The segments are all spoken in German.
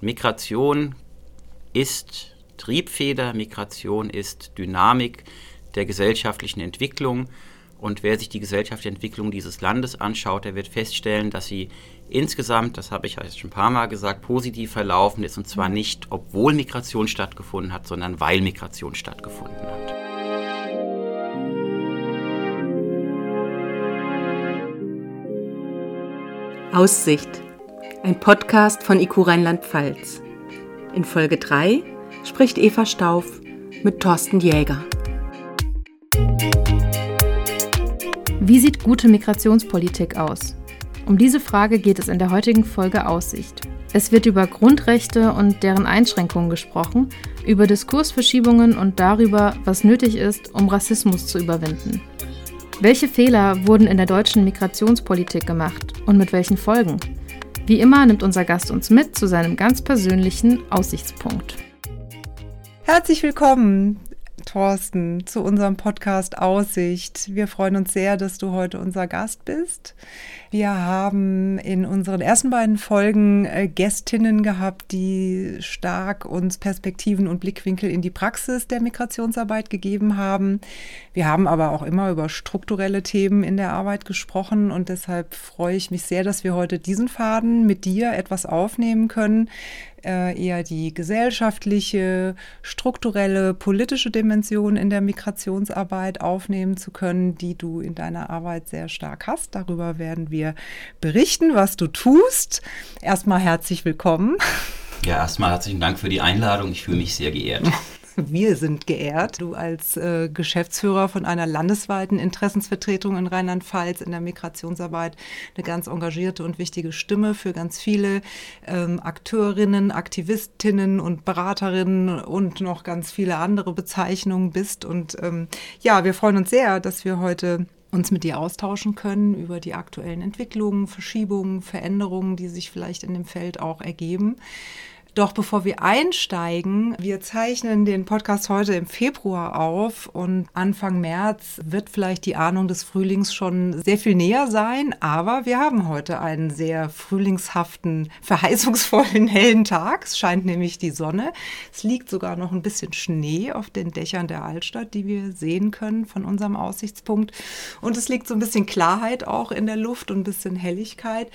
Migration ist Triebfeder, Migration ist Dynamik der gesellschaftlichen Entwicklung. Und wer sich die gesellschaftliche Entwicklung dieses Landes anschaut, der wird feststellen, dass sie insgesamt, das habe ich jetzt schon ein paar Mal gesagt, positiv verlaufen ist. Und zwar nicht, obwohl Migration stattgefunden hat, sondern weil Migration stattgefunden hat. Aussicht, ein Podcast von IQ Rheinland-Pfalz. In Folge 3 spricht Eva Stauf mit Thorsten Jäger. Wie sieht gute Migrationspolitik aus? Um diese Frage geht es in der heutigen Folge Aussicht. Es wird über Grundrechte und deren Einschränkungen gesprochen, über Diskursverschiebungen und darüber, was nötig ist, um Rassismus zu überwinden. Welche Fehler wurden in der deutschen Migrationspolitik gemacht und mit welchen Folgen? Wie immer nimmt unser Gast uns mit zu seinem ganz persönlichen Aussichtspunkt. Herzlich willkommen, Thorsten, zu unserem Podcast Aussicht. Wir freuen uns sehr, dass du heute unser Gast bist. Wir haben in unseren ersten beiden Folgen äh, Gästinnen gehabt, die stark uns Perspektiven und Blickwinkel in die Praxis der Migrationsarbeit gegeben haben. Wir haben aber auch immer über strukturelle Themen in der Arbeit gesprochen und deshalb freue ich mich sehr, dass wir heute diesen Faden mit dir etwas aufnehmen können äh, eher die gesellschaftliche, strukturelle, politische Dimension in der Migrationsarbeit aufnehmen zu können, die du in deiner Arbeit sehr stark hast. Darüber werden wir berichten, was du tust. Erstmal herzlich willkommen. Ja, erstmal herzlichen Dank für die Einladung. Ich fühle mich sehr geehrt. Wir sind geehrt. Du als äh, Geschäftsführer von einer landesweiten Interessensvertretung in Rheinland-Pfalz in der Migrationsarbeit eine ganz engagierte und wichtige Stimme für ganz viele ähm, Akteurinnen, Aktivistinnen und Beraterinnen und noch ganz viele andere Bezeichnungen bist. Und ähm, ja, wir freuen uns sehr, dass wir heute uns mit dir austauschen können über die aktuellen Entwicklungen, Verschiebungen, Veränderungen, die sich vielleicht in dem Feld auch ergeben. Doch bevor wir einsteigen, wir zeichnen den Podcast heute im Februar auf und Anfang März wird vielleicht die Ahnung des Frühlings schon sehr viel näher sein, aber wir haben heute einen sehr frühlingshaften, verheißungsvollen, hellen Tag. Es scheint nämlich die Sonne. Es liegt sogar noch ein bisschen Schnee auf den Dächern der Altstadt, die wir sehen können von unserem Aussichtspunkt. Und es liegt so ein bisschen Klarheit auch in der Luft und ein bisschen Helligkeit.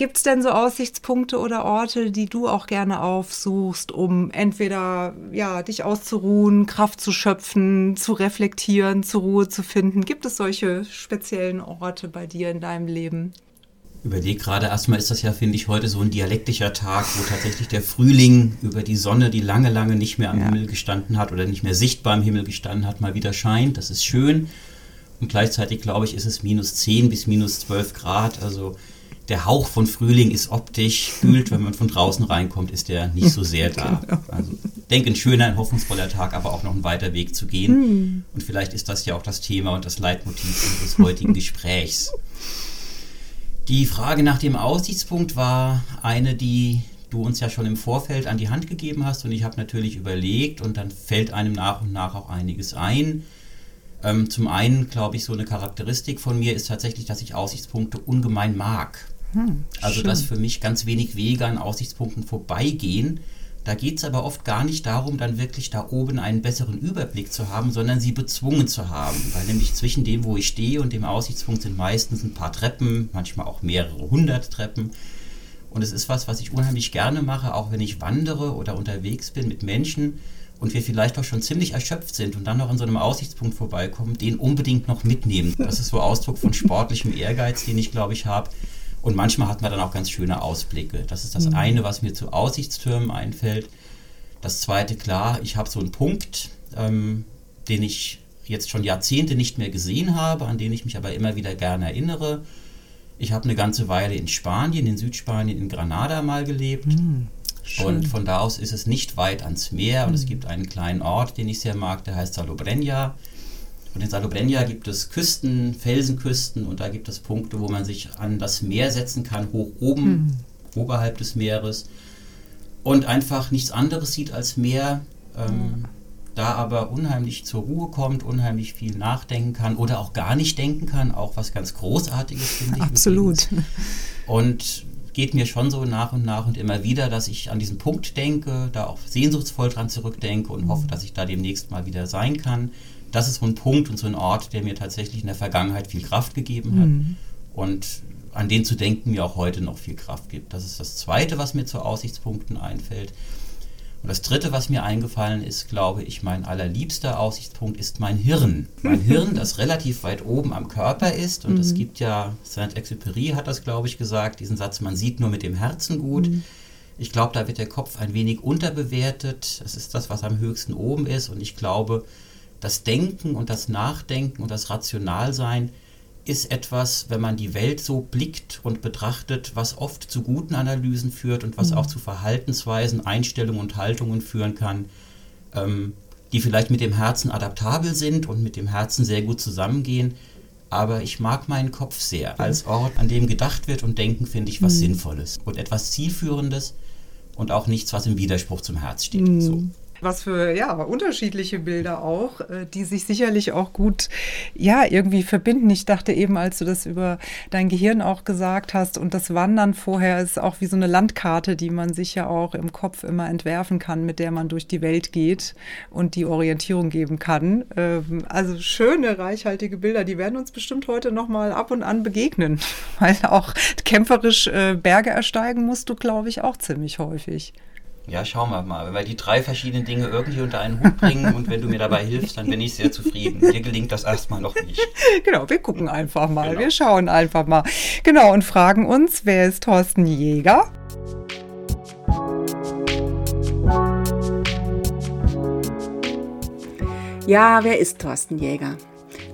Gibt es denn so Aussichtspunkte oder Orte, die du auch gerne aufsuchst, um entweder ja, dich auszuruhen, Kraft zu schöpfen, zu reflektieren, zur Ruhe zu finden? Gibt es solche speziellen Orte bei dir in deinem Leben? Überleg gerade erstmal ist das ja, finde ich, heute so ein dialektischer Tag, wo tatsächlich der Frühling über die Sonne, die lange, lange nicht mehr am ja. Himmel gestanden hat oder nicht mehr sichtbar am Himmel gestanden hat, mal wieder scheint. Das ist schön. Und gleichzeitig, glaube ich, ist es minus 10 bis minus 12 Grad. Also der Hauch von Frühling ist optisch, fühlt, wenn man von draußen reinkommt, ist der nicht so sehr da. Genau. Also denke, ein schöner, ein hoffnungsvoller Tag, aber auch noch ein weiter Weg zu gehen. Hm. Und vielleicht ist das ja auch das Thema und das Leitmotiv unseres heutigen Gesprächs. Die Frage nach dem Aussichtspunkt war eine, die du uns ja schon im Vorfeld an die Hand gegeben hast und ich habe natürlich überlegt und dann fällt einem nach und nach auch einiges ein. Ähm, zum einen, glaube ich, so eine Charakteristik von mir ist tatsächlich, dass ich Aussichtspunkte ungemein mag. Hm, also, dass für mich ganz wenig Wege an Aussichtspunkten vorbeigehen. Da geht es aber oft gar nicht darum, dann wirklich da oben einen besseren Überblick zu haben, sondern sie bezwungen zu haben. Weil nämlich zwischen dem, wo ich stehe und dem Aussichtspunkt sind meistens ein paar Treppen, manchmal auch mehrere hundert Treppen. Und es ist was, was ich unheimlich gerne mache, auch wenn ich wandere oder unterwegs bin mit Menschen und wir vielleicht auch schon ziemlich erschöpft sind und dann noch an so einem Aussichtspunkt vorbeikommen, den unbedingt noch mitnehmen. Das ist so Ausdruck von sportlichem Ehrgeiz, den ich glaube ich habe und manchmal hat man dann auch ganz schöne Ausblicke. Das ist das mhm. eine, was mir zu Aussichtstürmen einfällt. Das zweite, klar, ich habe so einen Punkt, ähm, den ich jetzt schon Jahrzehnte nicht mehr gesehen habe, an den ich mich aber immer wieder gerne erinnere. Ich habe eine ganze Weile in Spanien, in Südspanien, in Granada mal gelebt. Mhm. Und von da aus ist es nicht weit ans Meer und es mhm. gibt einen kleinen Ort, den ich sehr mag, der heißt Salobreña. Und in Salobreña gibt es Küsten, Felsenküsten und da gibt es Punkte, wo man sich an das Meer setzen kann, hoch oben, mhm. oberhalb des Meeres und einfach nichts anderes sieht als Meer. Ähm, da aber unheimlich zur Ruhe kommt, unheimlich viel nachdenken kann oder auch gar nicht denken kann, auch was ganz Großartiges finde ich. Absolut. Und geht mir schon so nach und nach und immer wieder, dass ich an diesen Punkt denke, da auch sehnsuchtsvoll dran zurückdenke und hoffe, dass ich da demnächst mal wieder sein kann. Das ist so ein Punkt und so ein Ort, der mir tatsächlich in der Vergangenheit viel Kraft gegeben hat. Mhm. Und an den zu denken mir auch heute noch viel Kraft gibt. Das ist das Zweite, was mir zu Aussichtspunkten einfällt. Und das Dritte, was mir eingefallen ist, glaube ich, mein allerliebster Aussichtspunkt ist mein Hirn. Mein Hirn, das relativ weit oben am Körper ist. Und mhm. es gibt ja, Saint-Exupéry hat das, glaube ich, gesagt, diesen Satz, man sieht nur mit dem Herzen gut. Mhm. Ich glaube, da wird der Kopf ein wenig unterbewertet. Das ist das, was am höchsten oben ist. Und ich glaube, das Denken und das Nachdenken und das Rationalsein ist etwas, wenn man die Welt so blickt und betrachtet, was oft zu guten Analysen führt und was mhm. auch zu Verhaltensweisen, Einstellungen und Haltungen führen kann, ähm, die vielleicht mit dem Herzen adaptabel sind und mit dem Herzen sehr gut zusammengehen. Aber ich mag meinen Kopf sehr. Als Ort, an dem gedacht wird und denken, finde ich was mhm. Sinnvolles und etwas Zielführendes und auch nichts, was im Widerspruch zum Herz steht. Mhm. So. Was für ja unterschiedliche Bilder auch, äh, die sich sicherlich auch gut ja irgendwie verbinden. Ich dachte eben, als du das über dein Gehirn auch gesagt hast und das Wandern vorher ist auch wie so eine Landkarte, die man sich ja auch im Kopf immer entwerfen kann, mit der man durch die Welt geht und die Orientierung geben kann. Ähm, also schöne reichhaltige Bilder, die werden uns bestimmt heute noch mal ab und an begegnen, weil auch kämpferisch äh, Berge ersteigen musst du, glaube ich, auch ziemlich häufig. Ja, schauen wir mal. Wenn wir die drei verschiedenen Dinge irgendwie unter einen Hut bringen und wenn du mir dabei hilfst, dann bin ich sehr zufrieden. Mir gelingt das erstmal noch nicht. Genau, wir gucken einfach mal. Genau. Wir schauen einfach mal. Genau, und fragen uns, wer ist Thorsten Jäger? Ja, wer ist Thorsten Jäger?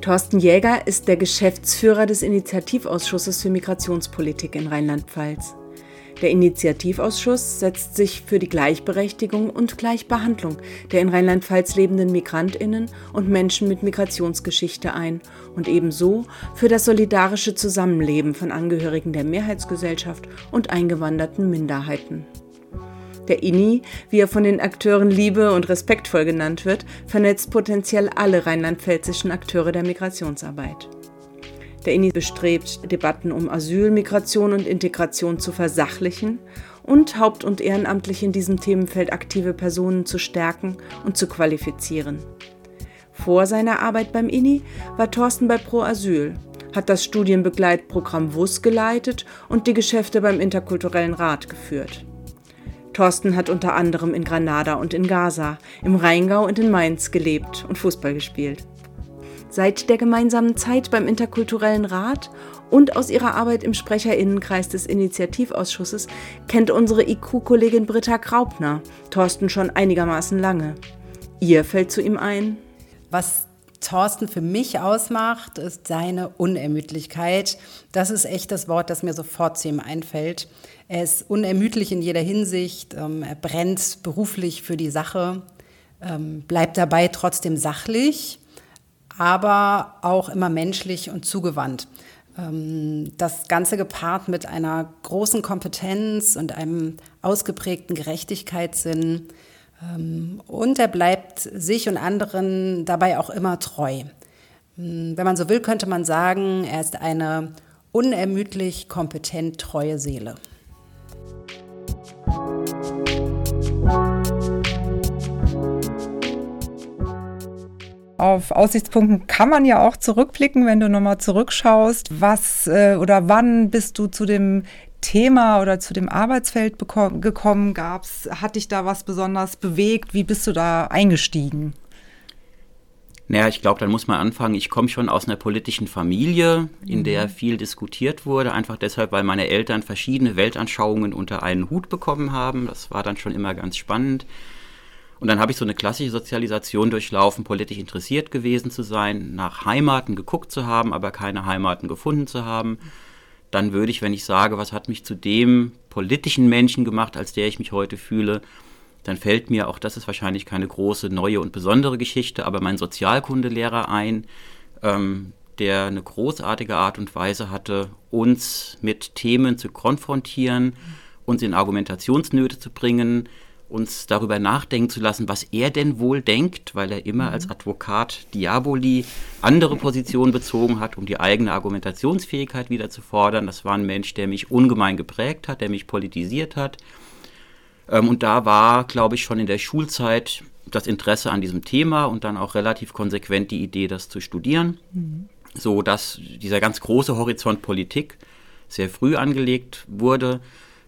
Thorsten Jäger ist der Geschäftsführer des Initiativausschusses für Migrationspolitik in Rheinland-Pfalz. Der Initiativausschuss setzt sich für die Gleichberechtigung und Gleichbehandlung der in Rheinland-Pfalz lebenden Migrantinnen und Menschen mit Migrationsgeschichte ein und ebenso für das solidarische Zusammenleben von Angehörigen der Mehrheitsgesellschaft und eingewanderten Minderheiten. Der INI, wie er von den Akteuren liebe und respektvoll genannt wird, vernetzt potenziell alle rheinland-pfälzischen Akteure der Migrationsarbeit. Der INI bestrebt, Debatten um Asyl, Migration und Integration zu versachlichen und haupt- und ehrenamtlich in diesem Themenfeld aktive Personen zu stärken und zu qualifizieren. Vor seiner Arbeit beim INI war Thorsten bei Pro Asyl, hat das Studienbegleitprogramm WUS geleitet und die Geschäfte beim Interkulturellen Rat geführt. Thorsten hat unter anderem in Granada und in Gaza, im Rheingau und in Mainz gelebt und Fußball gespielt. Seit der gemeinsamen Zeit beim Interkulturellen Rat und aus ihrer Arbeit im Sprecherinnenkreis des Initiativausschusses kennt unsere IQ-Kollegin Britta Graupner Thorsten schon einigermaßen lange. Ihr fällt zu ihm ein. Was Thorsten für mich ausmacht, ist seine Unermüdlichkeit. Das ist echt das Wort, das mir sofort zu ihm einfällt. Er ist unermüdlich in jeder Hinsicht. Ähm, er brennt beruflich für die Sache, ähm, bleibt dabei trotzdem sachlich aber auch immer menschlich und zugewandt. Ähm, das Ganze gepaart mit einer großen Kompetenz und einem ausgeprägten Gerechtigkeitssinn. Ähm, und er bleibt sich und anderen dabei auch immer treu. Ähm, wenn man so will, könnte man sagen, er ist eine unermüdlich kompetent treue Seele. Auf Aussichtspunkten kann man ja auch zurückblicken, wenn du nochmal zurückschaust. Was äh, oder wann bist du zu dem Thema oder zu dem Arbeitsfeld gekommen? Gab's, hat dich da was besonders bewegt? Wie bist du da eingestiegen? Naja, ich glaube, dann muss man anfangen. Ich komme schon aus einer politischen Familie, in mhm. der viel diskutiert wurde, einfach deshalb, weil meine Eltern verschiedene Weltanschauungen unter einen Hut bekommen haben. Das war dann schon immer ganz spannend. Und dann habe ich so eine klassische Sozialisation durchlaufen, politisch interessiert gewesen zu sein, nach Heimaten geguckt zu haben, aber keine Heimaten gefunden zu haben. Dann würde ich, wenn ich sage, was hat mich zu dem politischen Menschen gemacht, als der ich mich heute fühle, dann fällt mir, auch das ist wahrscheinlich keine große, neue und besondere Geschichte, aber mein Sozialkundelehrer ein, ähm, der eine großartige Art und Weise hatte, uns mit Themen zu konfrontieren, uns in Argumentationsnöte zu bringen, uns darüber nachdenken zu lassen, was er denn wohl denkt, weil er immer mhm. als Advokat Diaboli andere Positionen bezogen hat, um die eigene Argumentationsfähigkeit wieder zu fordern. Das war ein Mensch, der mich ungemein geprägt hat, der mich politisiert hat. Ähm, und da war, glaube ich, schon in der Schulzeit das Interesse an diesem Thema und dann auch relativ konsequent die Idee, das zu studieren, mhm. so dass dieser ganz große Horizont Politik sehr früh angelegt wurde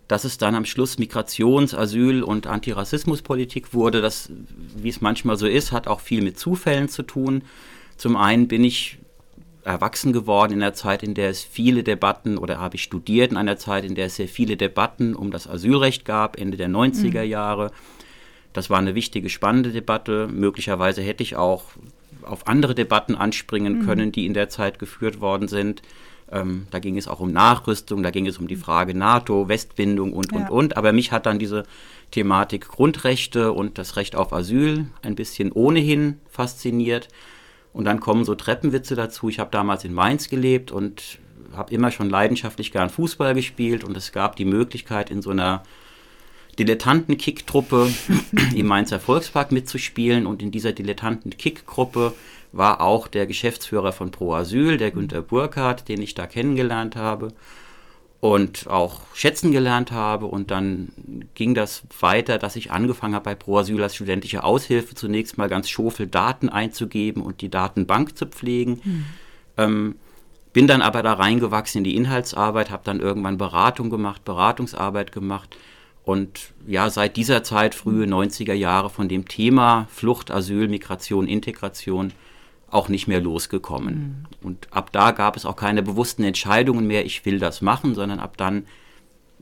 dass es dann am Schluss Migrations-, Asyl- und Antirassismuspolitik wurde. Das, wie es manchmal so ist, hat auch viel mit Zufällen zu tun. Zum einen bin ich erwachsen geworden in einer Zeit, in der es viele Debatten oder habe ich studiert in einer Zeit, in der es sehr viele Debatten um das Asylrecht gab, Ende der 90er mhm. Jahre. Das war eine wichtige, spannende Debatte. Möglicherweise hätte ich auch auf andere Debatten anspringen mhm. können, die in der Zeit geführt worden sind. Ähm, da ging es auch um Nachrüstung, da ging es um die Frage NATO, Westbindung und, und, ja. und. Aber mich hat dann diese Thematik Grundrechte und das Recht auf Asyl ein bisschen ohnehin fasziniert. Und dann kommen so Treppenwitze dazu. Ich habe damals in Mainz gelebt und habe immer schon leidenschaftlich gern Fußball gespielt und es gab die Möglichkeit in so einer Dilettanten-Kick-Truppe im Mainzer Volkspark mitzuspielen und in dieser Dilettanten-Kick-Gruppe war auch der Geschäftsführer von Pro Asyl, der Günter Burkhardt, den ich da kennengelernt habe und auch schätzen gelernt habe. Und dann ging das weiter, dass ich angefangen habe, bei Pro Asyl als studentische Aushilfe zunächst mal ganz schofel Daten einzugeben und die Datenbank zu pflegen. Mhm. Ähm, bin dann aber da reingewachsen in die Inhaltsarbeit, habe dann irgendwann Beratung gemacht, Beratungsarbeit gemacht und ja, seit dieser Zeit, frühe 90er Jahre, von dem Thema Flucht, Asyl, Migration, Integration auch nicht mehr losgekommen. Mhm. Und ab da gab es auch keine bewussten Entscheidungen mehr, ich will das machen, sondern ab dann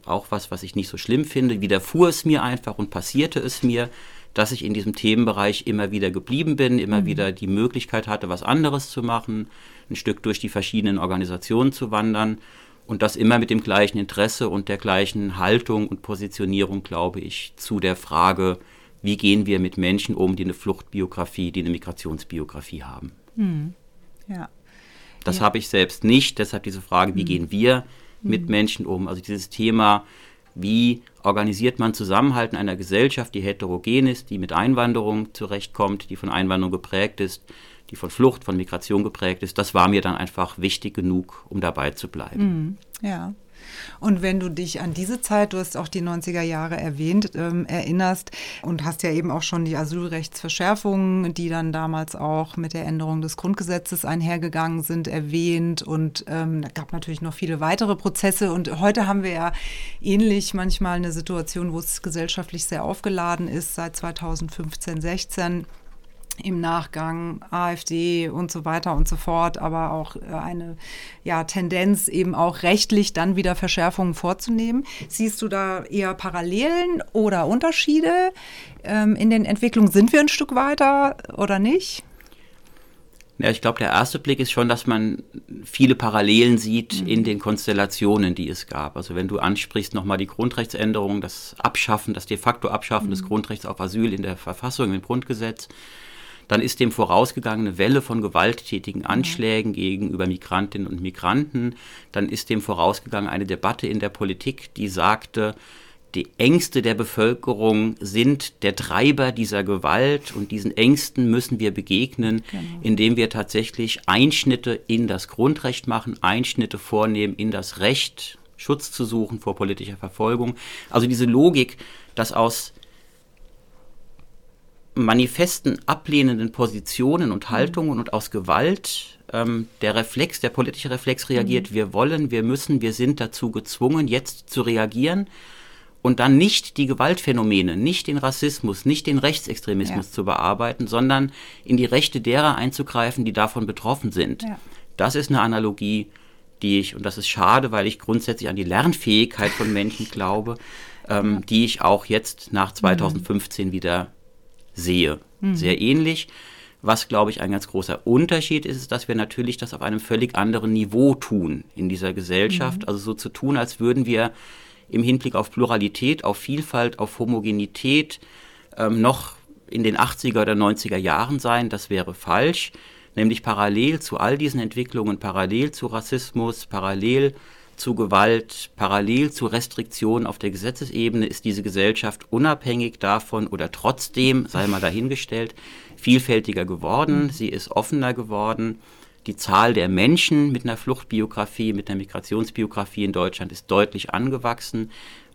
auch was, was ich nicht so schlimm finde, widerfuhr es mir einfach und passierte es mir, dass ich in diesem Themenbereich immer wieder geblieben bin, immer mhm. wieder die Möglichkeit hatte, was anderes zu machen, ein Stück durch die verschiedenen Organisationen zu wandern und das immer mit dem gleichen Interesse und der gleichen Haltung und Positionierung, glaube ich, zu der Frage, wie gehen wir mit Menschen um, die eine Fluchtbiografie, die eine Migrationsbiografie haben. Hm. Ja. Das ja. habe ich selbst nicht, deshalb diese Frage, wie hm. gehen wir mit hm. Menschen um? Also dieses Thema, wie organisiert man Zusammenhalt in einer Gesellschaft, die heterogen ist, die mit Einwanderung zurechtkommt, die von Einwanderung geprägt ist, die von Flucht, von Migration geprägt ist, das war mir dann einfach wichtig genug, um dabei zu bleiben. Hm. Ja. Und wenn du dich an diese Zeit, du hast auch die 90er Jahre erwähnt, ähm, erinnerst und hast ja eben auch schon die Asylrechtsverschärfungen, die dann damals auch mit der Änderung des Grundgesetzes einhergegangen sind, erwähnt. Und ähm, da gab natürlich noch viele weitere Prozesse. Und heute haben wir ja ähnlich manchmal eine Situation, wo es gesellschaftlich sehr aufgeladen ist, seit 2015, 16 im Nachgang AfD und so weiter und so fort, aber auch äh, eine ja, Tendenz eben auch rechtlich dann wieder Verschärfungen vorzunehmen. Siehst du da eher Parallelen oder Unterschiede ähm, in den Entwicklungen? Sind wir ein Stück weiter oder nicht? Ja, ich glaube, der erste Blick ist schon, dass man viele Parallelen sieht mhm. in den Konstellationen, die es gab. Also wenn du ansprichst nochmal die Grundrechtsänderung, das Abschaffen, das de facto Abschaffen mhm. des Grundrechts auf Asyl in der Verfassung, im Grundgesetz, dann ist dem vorausgegangen eine Welle von gewalttätigen. Anschlägen gegenüber Migrantinnen und Migranten. Dann ist dem vorausgegangen eine Debatte in der Politik, die sagte, die Ängste der Bevölkerung sind der Treiber dieser Gewalt und diesen Ängsten müssen wir begegnen, genau. indem wir tatsächlich Einschnitte in das Grundrecht machen, Einschnitte vornehmen in das Recht, Schutz zu suchen vor politischer Verfolgung. Also diese Logik, dass aus manifesten ablehnenden Positionen und mhm. Haltungen und aus Gewalt ähm, der Reflex, der politische Reflex reagiert, mhm. wir wollen, wir müssen, wir sind dazu gezwungen, jetzt zu reagieren und dann nicht die Gewaltphänomene, nicht den Rassismus, nicht den Rechtsextremismus ja. zu bearbeiten, sondern in die Rechte derer einzugreifen, die davon betroffen sind. Ja. Das ist eine Analogie, die ich, und das ist schade, weil ich grundsätzlich an die Lernfähigkeit von Menschen glaube, ähm, ja. die ich auch jetzt nach 2015 mhm. wieder sehe. Mhm. Sehr ähnlich. Was, glaube ich, ein ganz großer Unterschied ist, ist, dass wir natürlich das auf einem völlig anderen Niveau tun in dieser Gesellschaft. Mhm. Also so zu tun, als würden wir im Hinblick auf Pluralität, auf Vielfalt, auf Homogenität ähm, noch in den 80er oder 90er Jahren sein. Das wäre falsch. Nämlich parallel zu all diesen Entwicklungen, parallel zu Rassismus, parallel zu Gewalt parallel zu Restriktionen auf der Gesetzesebene ist diese Gesellschaft unabhängig davon oder trotzdem, sei mal dahingestellt, vielfältiger geworden, sie ist offener geworden. Die Zahl der Menschen mit einer Fluchtbiografie, mit einer Migrationsbiografie in Deutschland ist deutlich angewachsen.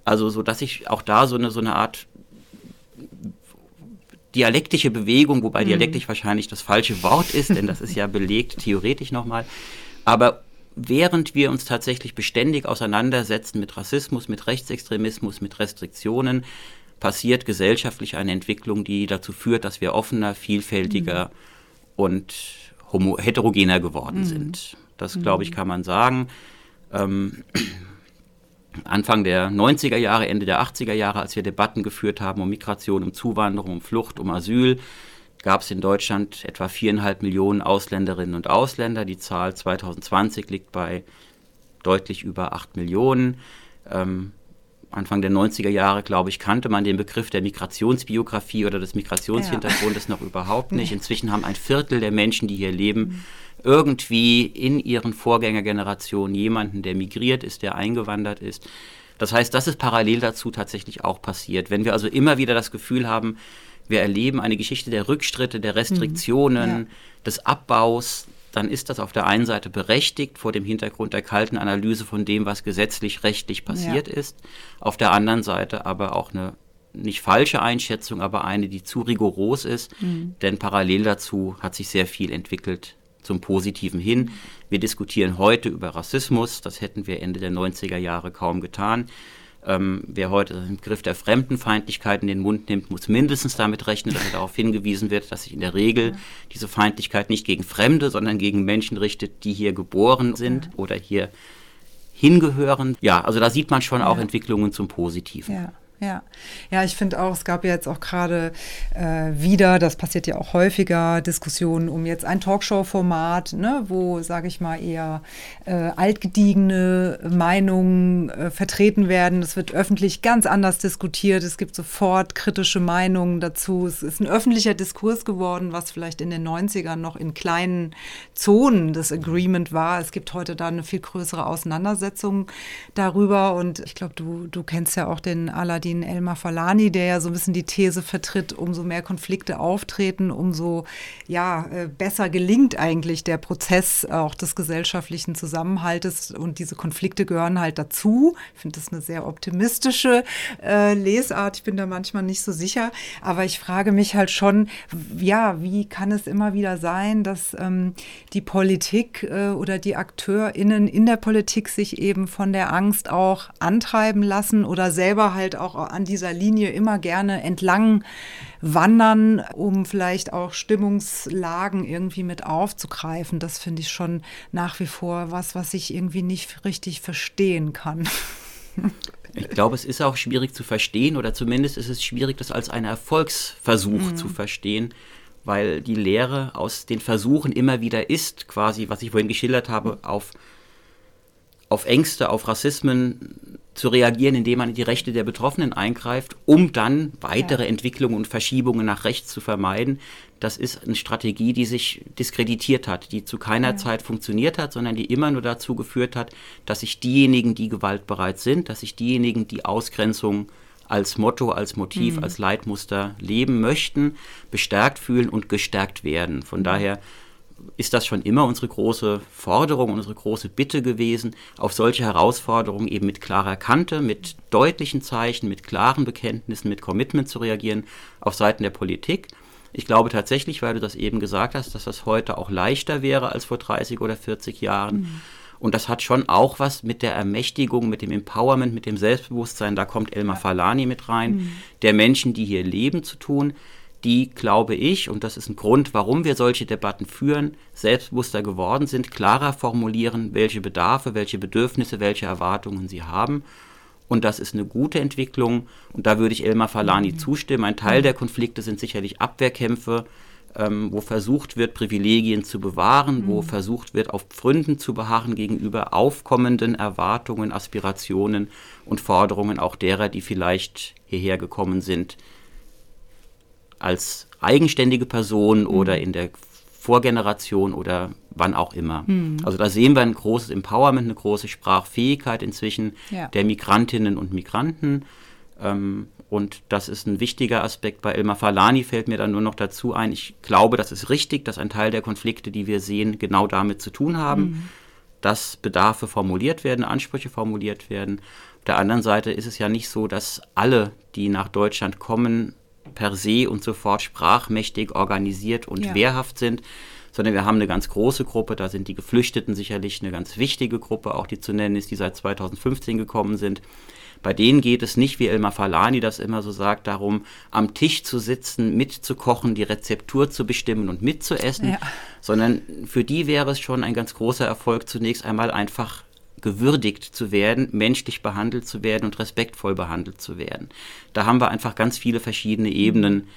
Also so, dass ich auch da so eine, so eine Art dialektische Bewegung, wobei mhm. dialektisch wahrscheinlich das falsche Wort ist, denn das ist ja belegt theoretisch nochmal. Aber während wir uns tatsächlich beständig auseinandersetzen mit Rassismus, mit Rechtsextremismus, mit Restriktionen, passiert gesellschaftlich eine Entwicklung, die dazu führt, dass wir offener, vielfältiger mhm. und homo heterogener geworden mhm. sind. Das, glaube ich, mhm. kann man sagen. Ähm, Anfang der 90er Jahre, Ende der 80er Jahre, als wir Debatten geführt haben um Migration, um Zuwanderung, um Flucht, um Asyl, gab es in Deutschland etwa viereinhalb Millionen Ausländerinnen und Ausländer. Die Zahl 2020 liegt bei deutlich über acht Millionen. Ähm, Anfang der 90er Jahre, glaube ich, kannte man den Begriff der Migrationsbiografie oder des Migrationshintergrundes ja. noch überhaupt nicht. Inzwischen haben ein Viertel der Menschen, die hier leben, mhm. irgendwie in ihren Vorgängergenerationen jemanden, der migriert ist, der eingewandert ist. Das heißt, das ist parallel dazu tatsächlich auch passiert. Wenn wir also immer wieder das Gefühl haben, wir erleben eine Geschichte der Rückschritte, der Restriktionen, mhm. ja. des Abbaus, dann ist das auf der einen Seite berechtigt vor dem Hintergrund der kalten Analyse von dem, was gesetzlich rechtlich passiert ja. ist, auf der anderen Seite aber auch eine nicht falsche Einschätzung, aber eine, die zu rigoros ist, mhm. denn parallel dazu hat sich sehr viel entwickelt zum Positiven hin. Wir diskutieren heute über Rassismus, das hätten wir Ende der 90er Jahre kaum getan. Ähm, wer heute den Begriff der Fremdenfeindlichkeit in den Mund nimmt, muss mindestens damit rechnen, dass er darauf hingewiesen wird, dass sich in der Regel diese Feindlichkeit nicht gegen Fremde, sondern gegen Menschen richtet, die hier geboren sind oder hier hingehören. Ja, also da sieht man schon auch Entwicklungen zum Positiven. Ja. Ja, ja, ich finde auch, es gab ja jetzt auch gerade äh, wieder, das passiert ja auch häufiger, Diskussionen um jetzt ein Talkshow-Format, ne, wo, sage ich mal, eher äh, altgediegene Meinungen äh, vertreten werden. Es wird öffentlich ganz anders diskutiert. Es gibt sofort kritische Meinungen dazu. Es ist ein öffentlicher Diskurs geworden, was vielleicht in den 90ern noch in kleinen Zonen das Agreement war. Es gibt heute da eine viel größere Auseinandersetzung darüber. Und ich glaube, du, du kennst ja auch den Aladdin den Elmar Falani, der ja so ein bisschen die These vertritt, umso mehr Konflikte auftreten, umso ja, äh, besser gelingt eigentlich der Prozess auch des gesellschaftlichen Zusammenhaltes. Und diese Konflikte gehören halt dazu. Ich finde das eine sehr optimistische äh, Lesart. Ich bin da manchmal nicht so sicher. Aber ich frage mich halt schon, ja, wie kann es immer wieder sein, dass ähm, die Politik äh, oder die AkteurInnen in der Politik sich eben von der Angst auch antreiben lassen oder selber halt auch an dieser Linie immer gerne entlang wandern, um vielleicht auch Stimmungslagen irgendwie mit aufzugreifen. Das finde ich schon nach wie vor was, was ich irgendwie nicht richtig verstehen kann. Ich glaube, es ist auch schwierig zu verstehen oder zumindest ist es schwierig, das als einen Erfolgsversuch mhm. zu verstehen, weil die Lehre aus den Versuchen immer wieder ist, quasi, was ich vorhin geschildert habe, auf, auf Ängste, auf Rassismen zu reagieren, indem man in die Rechte der Betroffenen eingreift, um dann weitere ja. Entwicklungen und Verschiebungen nach rechts zu vermeiden. Das ist eine Strategie, die sich diskreditiert hat, die zu keiner ja. Zeit funktioniert hat, sondern die immer nur dazu geführt hat, dass sich diejenigen, die gewaltbereit sind, dass sich diejenigen, die Ausgrenzung als Motto, als Motiv, mhm. als Leitmuster leben möchten, bestärkt fühlen und gestärkt werden. Von mhm. daher ist das schon immer unsere große Forderung, unsere große Bitte gewesen, auf solche Herausforderungen eben mit klarer Kante, mit deutlichen Zeichen, mit klaren Bekenntnissen, mit Commitment zu reagieren auf Seiten der Politik. Ich glaube tatsächlich, weil du das eben gesagt hast, dass das heute auch leichter wäre als vor 30 oder 40 Jahren. Mhm. Und das hat schon auch was mit der Ermächtigung, mit dem Empowerment, mit dem Selbstbewusstsein, da kommt Elmar Falani mit rein, mhm. der Menschen, die hier leben, zu tun die, glaube ich, und das ist ein Grund, warum wir solche Debatten führen, selbstbewusster geworden sind, klarer formulieren, welche Bedarfe, welche Bedürfnisse, welche Erwartungen sie haben. Und das ist eine gute Entwicklung. Und da würde ich Elmar Falani mhm. zustimmen. Ein Teil der Konflikte sind sicherlich Abwehrkämpfe, ähm, wo versucht wird, Privilegien zu bewahren, mhm. wo versucht wird, auf Pfründen zu beharren gegenüber aufkommenden Erwartungen, Aspirationen und Forderungen auch derer, die vielleicht hierher gekommen sind als eigenständige Person mhm. oder in der Vorgeneration oder wann auch immer. Mhm. Also da sehen wir ein großes Empowerment, eine große Sprachfähigkeit inzwischen ja. der Migrantinnen und Migranten. Ähm, und das ist ein wichtiger Aspekt. Bei Elmar Falani fällt mir dann nur noch dazu ein, ich glaube, das ist richtig, dass ein Teil der Konflikte, die wir sehen, genau damit zu tun haben, mhm. dass Bedarfe formuliert werden, Ansprüche formuliert werden. Auf der anderen Seite ist es ja nicht so, dass alle, die nach Deutschland kommen, per se und sofort sprachmächtig organisiert und ja. wehrhaft sind, sondern wir haben eine ganz große Gruppe, da sind die Geflüchteten sicherlich eine ganz wichtige Gruppe, auch die zu nennen ist, die seit 2015 gekommen sind. Bei denen geht es nicht, wie Elmar Falani das immer so sagt, darum, am Tisch zu sitzen, mitzukochen, die Rezeptur zu bestimmen und mitzuessen, ja. sondern für die wäre es schon ein ganz großer Erfolg, zunächst einmal einfach gewürdigt zu werden, menschlich behandelt zu werden und respektvoll behandelt zu werden. Da haben wir einfach ganz viele verschiedene Ebenen,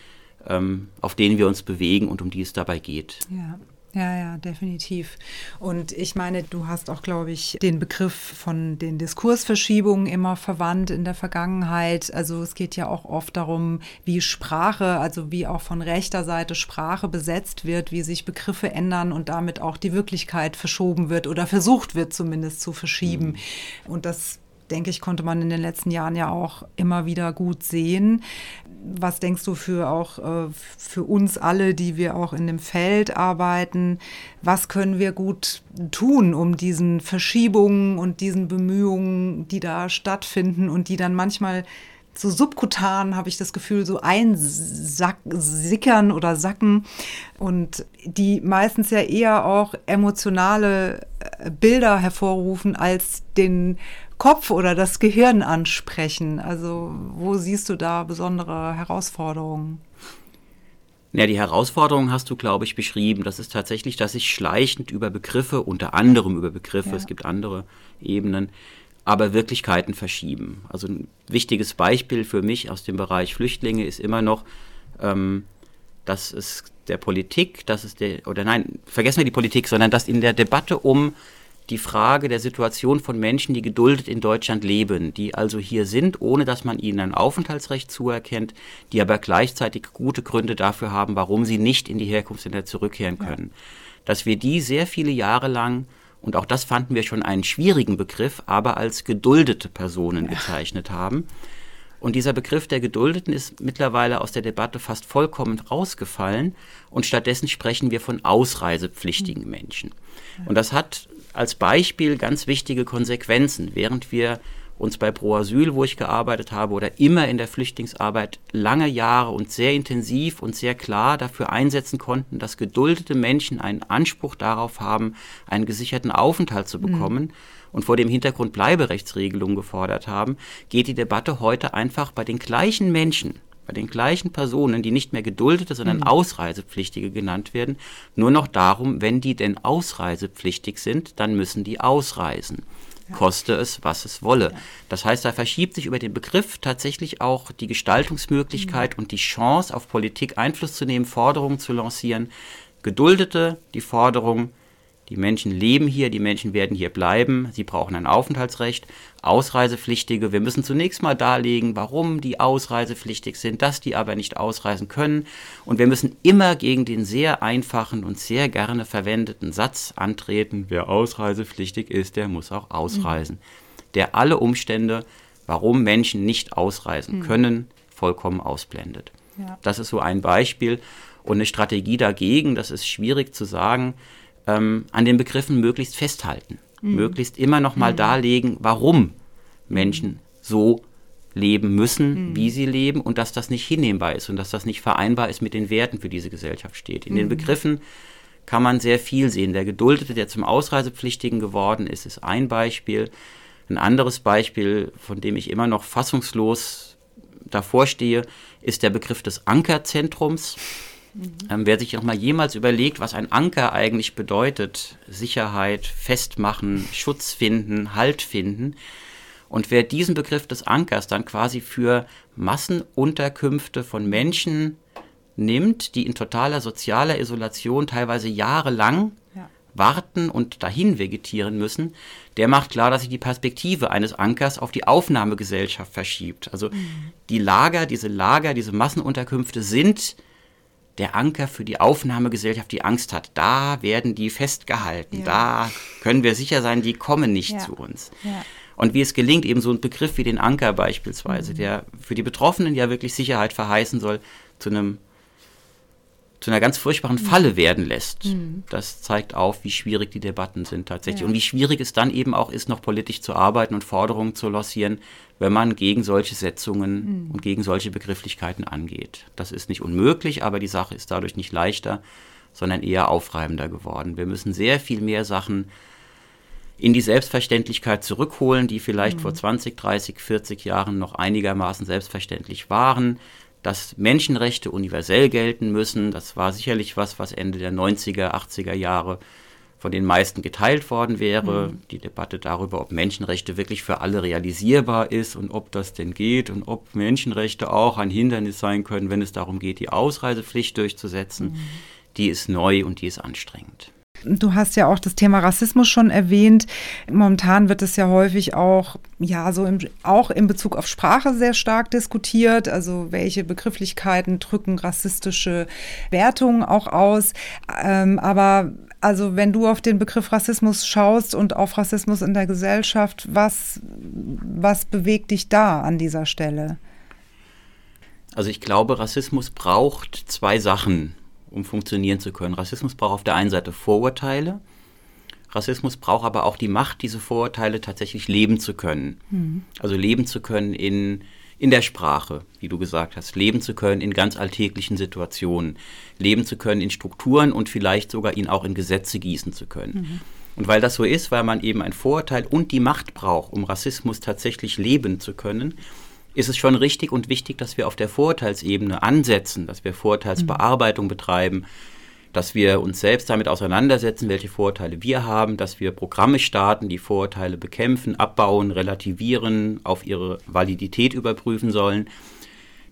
ähm, auf denen wir uns bewegen und um die es dabei geht. Ja. Ja, ja, definitiv. Und ich meine, du hast auch, glaube ich, den Begriff von den Diskursverschiebungen immer verwandt in der Vergangenheit. Also es geht ja auch oft darum, wie Sprache, also wie auch von rechter Seite Sprache besetzt wird, wie sich Begriffe ändern und damit auch die Wirklichkeit verschoben wird oder versucht wird zumindest zu verschieben. Mhm. Und das denke ich, konnte man in den letzten Jahren ja auch immer wieder gut sehen. Was denkst du für auch äh, für uns alle, die wir auch in dem Feld arbeiten? Was können wir gut tun, um diesen Verschiebungen und diesen Bemühungen, die da stattfinden und die dann manchmal so subkutan, habe ich das Gefühl, so einsickern oder sacken und die meistens ja eher auch emotionale äh, Bilder hervorrufen als den Kopf oder das Gehirn ansprechen? Also wo siehst du da besondere Herausforderungen? Ja, die Herausforderung hast du, glaube ich, beschrieben. Das ist tatsächlich, dass sich schleichend über Begriffe, unter anderem über Begriffe, ja. es gibt andere Ebenen, aber Wirklichkeiten verschieben. Also ein wichtiges Beispiel für mich aus dem Bereich Flüchtlinge ist immer noch, ähm, dass es der Politik, dass es der, oder nein, vergessen wir die Politik, sondern dass in der Debatte um die Frage der Situation von Menschen, die geduldet in Deutschland leben, die also hier sind, ohne dass man ihnen ein Aufenthaltsrecht zuerkennt, die aber gleichzeitig gute Gründe dafür haben, warum sie nicht in die Herkunftsländer zurückkehren können. Ja. Dass wir die sehr viele Jahre lang, und auch das fanden wir schon einen schwierigen Begriff, aber als geduldete Personen gezeichnet haben. Und dieser Begriff der Geduldeten ist mittlerweile aus der Debatte fast vollkommen rausgefallen und stattdessen sprechen wir von ausreisepflichtigen Menschen. Und das hat als Beispiel ganz wichtige Konsequenzen. Während wir uns bei Pro Asyl, wo ich gearbeitet habe, oder immer in der Flüchtlingsarbeit lange Jahre und sehr intensiv und sehr klar dafür einsetzen konnten, dass geduldete Menschen einen Anspruch darauf haben, einen gesicherten Aufenthalt zu mhm. bekommen mhm. und vor dem Hintergrund Bleiberechtsregelungen gefordert haben, geht die Debatte heute einfach bei den gleichen Menschen bei den gleichen Personen, die nicht mehr Geduldete, sondern mhm. Ausreisepflichtige genannt werden, nur noch darum, wenn die denn ausreisepflichtig sind, dann müssen die ausreisen. Koste es, was es wolle. Das heißt, da verschiebt sich über den Begriff tatsächlich auch die Gestaltungsmöglichkeit mhm. und die Chance, auf Politik Einfluss zu nehmen, Forderungen zu lancieren. Geduldete, die Forderung, die Menschen leben hier, die Menschen werden hier bleiben, sie brauchen ein Aufenthaltsrecht. Ausreisepflichtige, wir müssen zunächst mal darlegen, warum die ausreisepflichtig sind, dass die aber nicht ausreisen können. Und wir müssen immer gegen den sehr einfachen und sehr gerne verwendeten Satz antreten, wer ausreisepflichtig ist, der muss auch ausreisen. Mhm. Der alle Umstände, warum Menschen nicht ausreisen mhm. können, vollkommen ausblendet. Ja. Das ist so ein Beispiel. Und eine Strategie dagegen, das ist schwierig zu sagen, ähm, an den Begriffen möglichst festhalten. Mhm. Möglichst immer noch mal mhm. darlegen, warum Menschen so leben müssen, mhm. wie sie leben und dass das nicht hinnehmbar ist und dass das nicht vereinbar ist mit den Werten, für diese Gesellschaft steht. In den mhm. Begriffen kann man sehr viel sehen. Der Geduldete, der zum Ausreisepflichtigen geworden ist, ist ein Beispiel. Ein anderes Beispiel, von dem ich immer noch fassungslos davor stehe, ist der Begriff des Ankerzentrums. Mhm. Ähm, wer sich noch mal jemals überlegt, was ein Anker eigentlich bedeutet, Sicherheit, Festmachen, Schutz finden, Halt finden, und wer diesen Begriff des Ankers dann quasi für Massenunterkünfte von Menschen nimmt, die in totaler sozialer Isolation teilweise jahrelang ja. warten und dahin vegetieren müssen, der macht klar, dass sich die Perspektive eines Ankers auf die Aufnahmegesellschaft verschiebt. Also mhm. die Lager, diese Lager, diese Massenunterkünfte sind der Anker für die Aufnahmegesellschaft, die Angst hat. Da werden die festgehalten. Ja. Da können wir sicher sein, die kommen nicht ja. zu uns. Ja. Und wie es gelingt, eben so ein Begriff wie den Anker beispielsweise, mhm. der für die Betroffenen ja wirklich Sicherheit verheißen soll, zu einem zu einer ganz furchtbaren mhm. Falle werden lässt. Mhm. Das zeigt auf, wie schwierig die Debatten sind tatsächlich ja. und wie schwierig es dann eben auch ist, noch politisch zu arbeiten und Forderungen zu lancieren, wenn man gegen solche Setzungen mhm. und gegen solche Begrifflichkeiten angeht. Das ist nicht unmöglich, aber die Sache ist dadurch nicht leichter, sondern eher aufreibender geworden. Wir müssen sehr viel mehr Sachen in die Selbstverständlichkeit zurückholen, die vielleicht mhm. vor 20, 30, 40 Jahren noch einigermaßen selbstverständlich waren dass Menschenrechte universell gelten müssen. Das war sicherlich was, was Ende der 90er, 80er Jahre von den meisten geteilt worden wäre. Mhm. Die Debatte darüber, ob Menschenrechte wirklich für alle realisierbar ist und ob das denn geht und ob Menschenrechte auch ein Hindernis sein können, wenn es darum geht, die Ausreisepflicht durchzusetzen, mhm. die ist neu und die ist anstrengend. Du hast ja auch das Thema Rassismus schon erwähnt. Momentan wird es ja häufig auch, ja, so im, auch in Bezug auf Sprache sehr stark diskutiert. Also welche Begrifflichkeiten drücken rassistische Wertungen auch aus. Ähm, aber also wenn du auf den Begriff Rassismus schaust und auf Rassismus in der Gesellschaft, was, was bewegt dich da an dieser Stelle? Also ich glaube, Rassismus braucht zwei Sachen um funktionieren zu können. Rassismus braucht auf der einen Seite Vorurteile, Rassismus braucht aber auch die Macht, diese Vorurteile tatsächlich leben zu können. Mhm. Also leben zu können in, in der Sprache, wie du gesagt hast, leben zu können in ganz alltäglichen Situationen, leben zu können in Strukturen und vielleicht sogar ihn auch in Gesetze gießen zu können. Mhm. Und weil das so ist, weil man eben ein Vorurteil und die Macht braucht, um Rassismus tatsächlich leben zu können, ist es schon richtig und wichtig, dass wir auf der Vorurteilsebene ansetzen, dass wir Vorurteilsbearbeitung betreiben, dass wir uns selbst damit auseinandersetzen, welche Vorurteile wir haben, dass wir Programme starten, die Vorurteile bekämpfen, abbauen, relativieren, auf ihre Validität überprüfen sollen.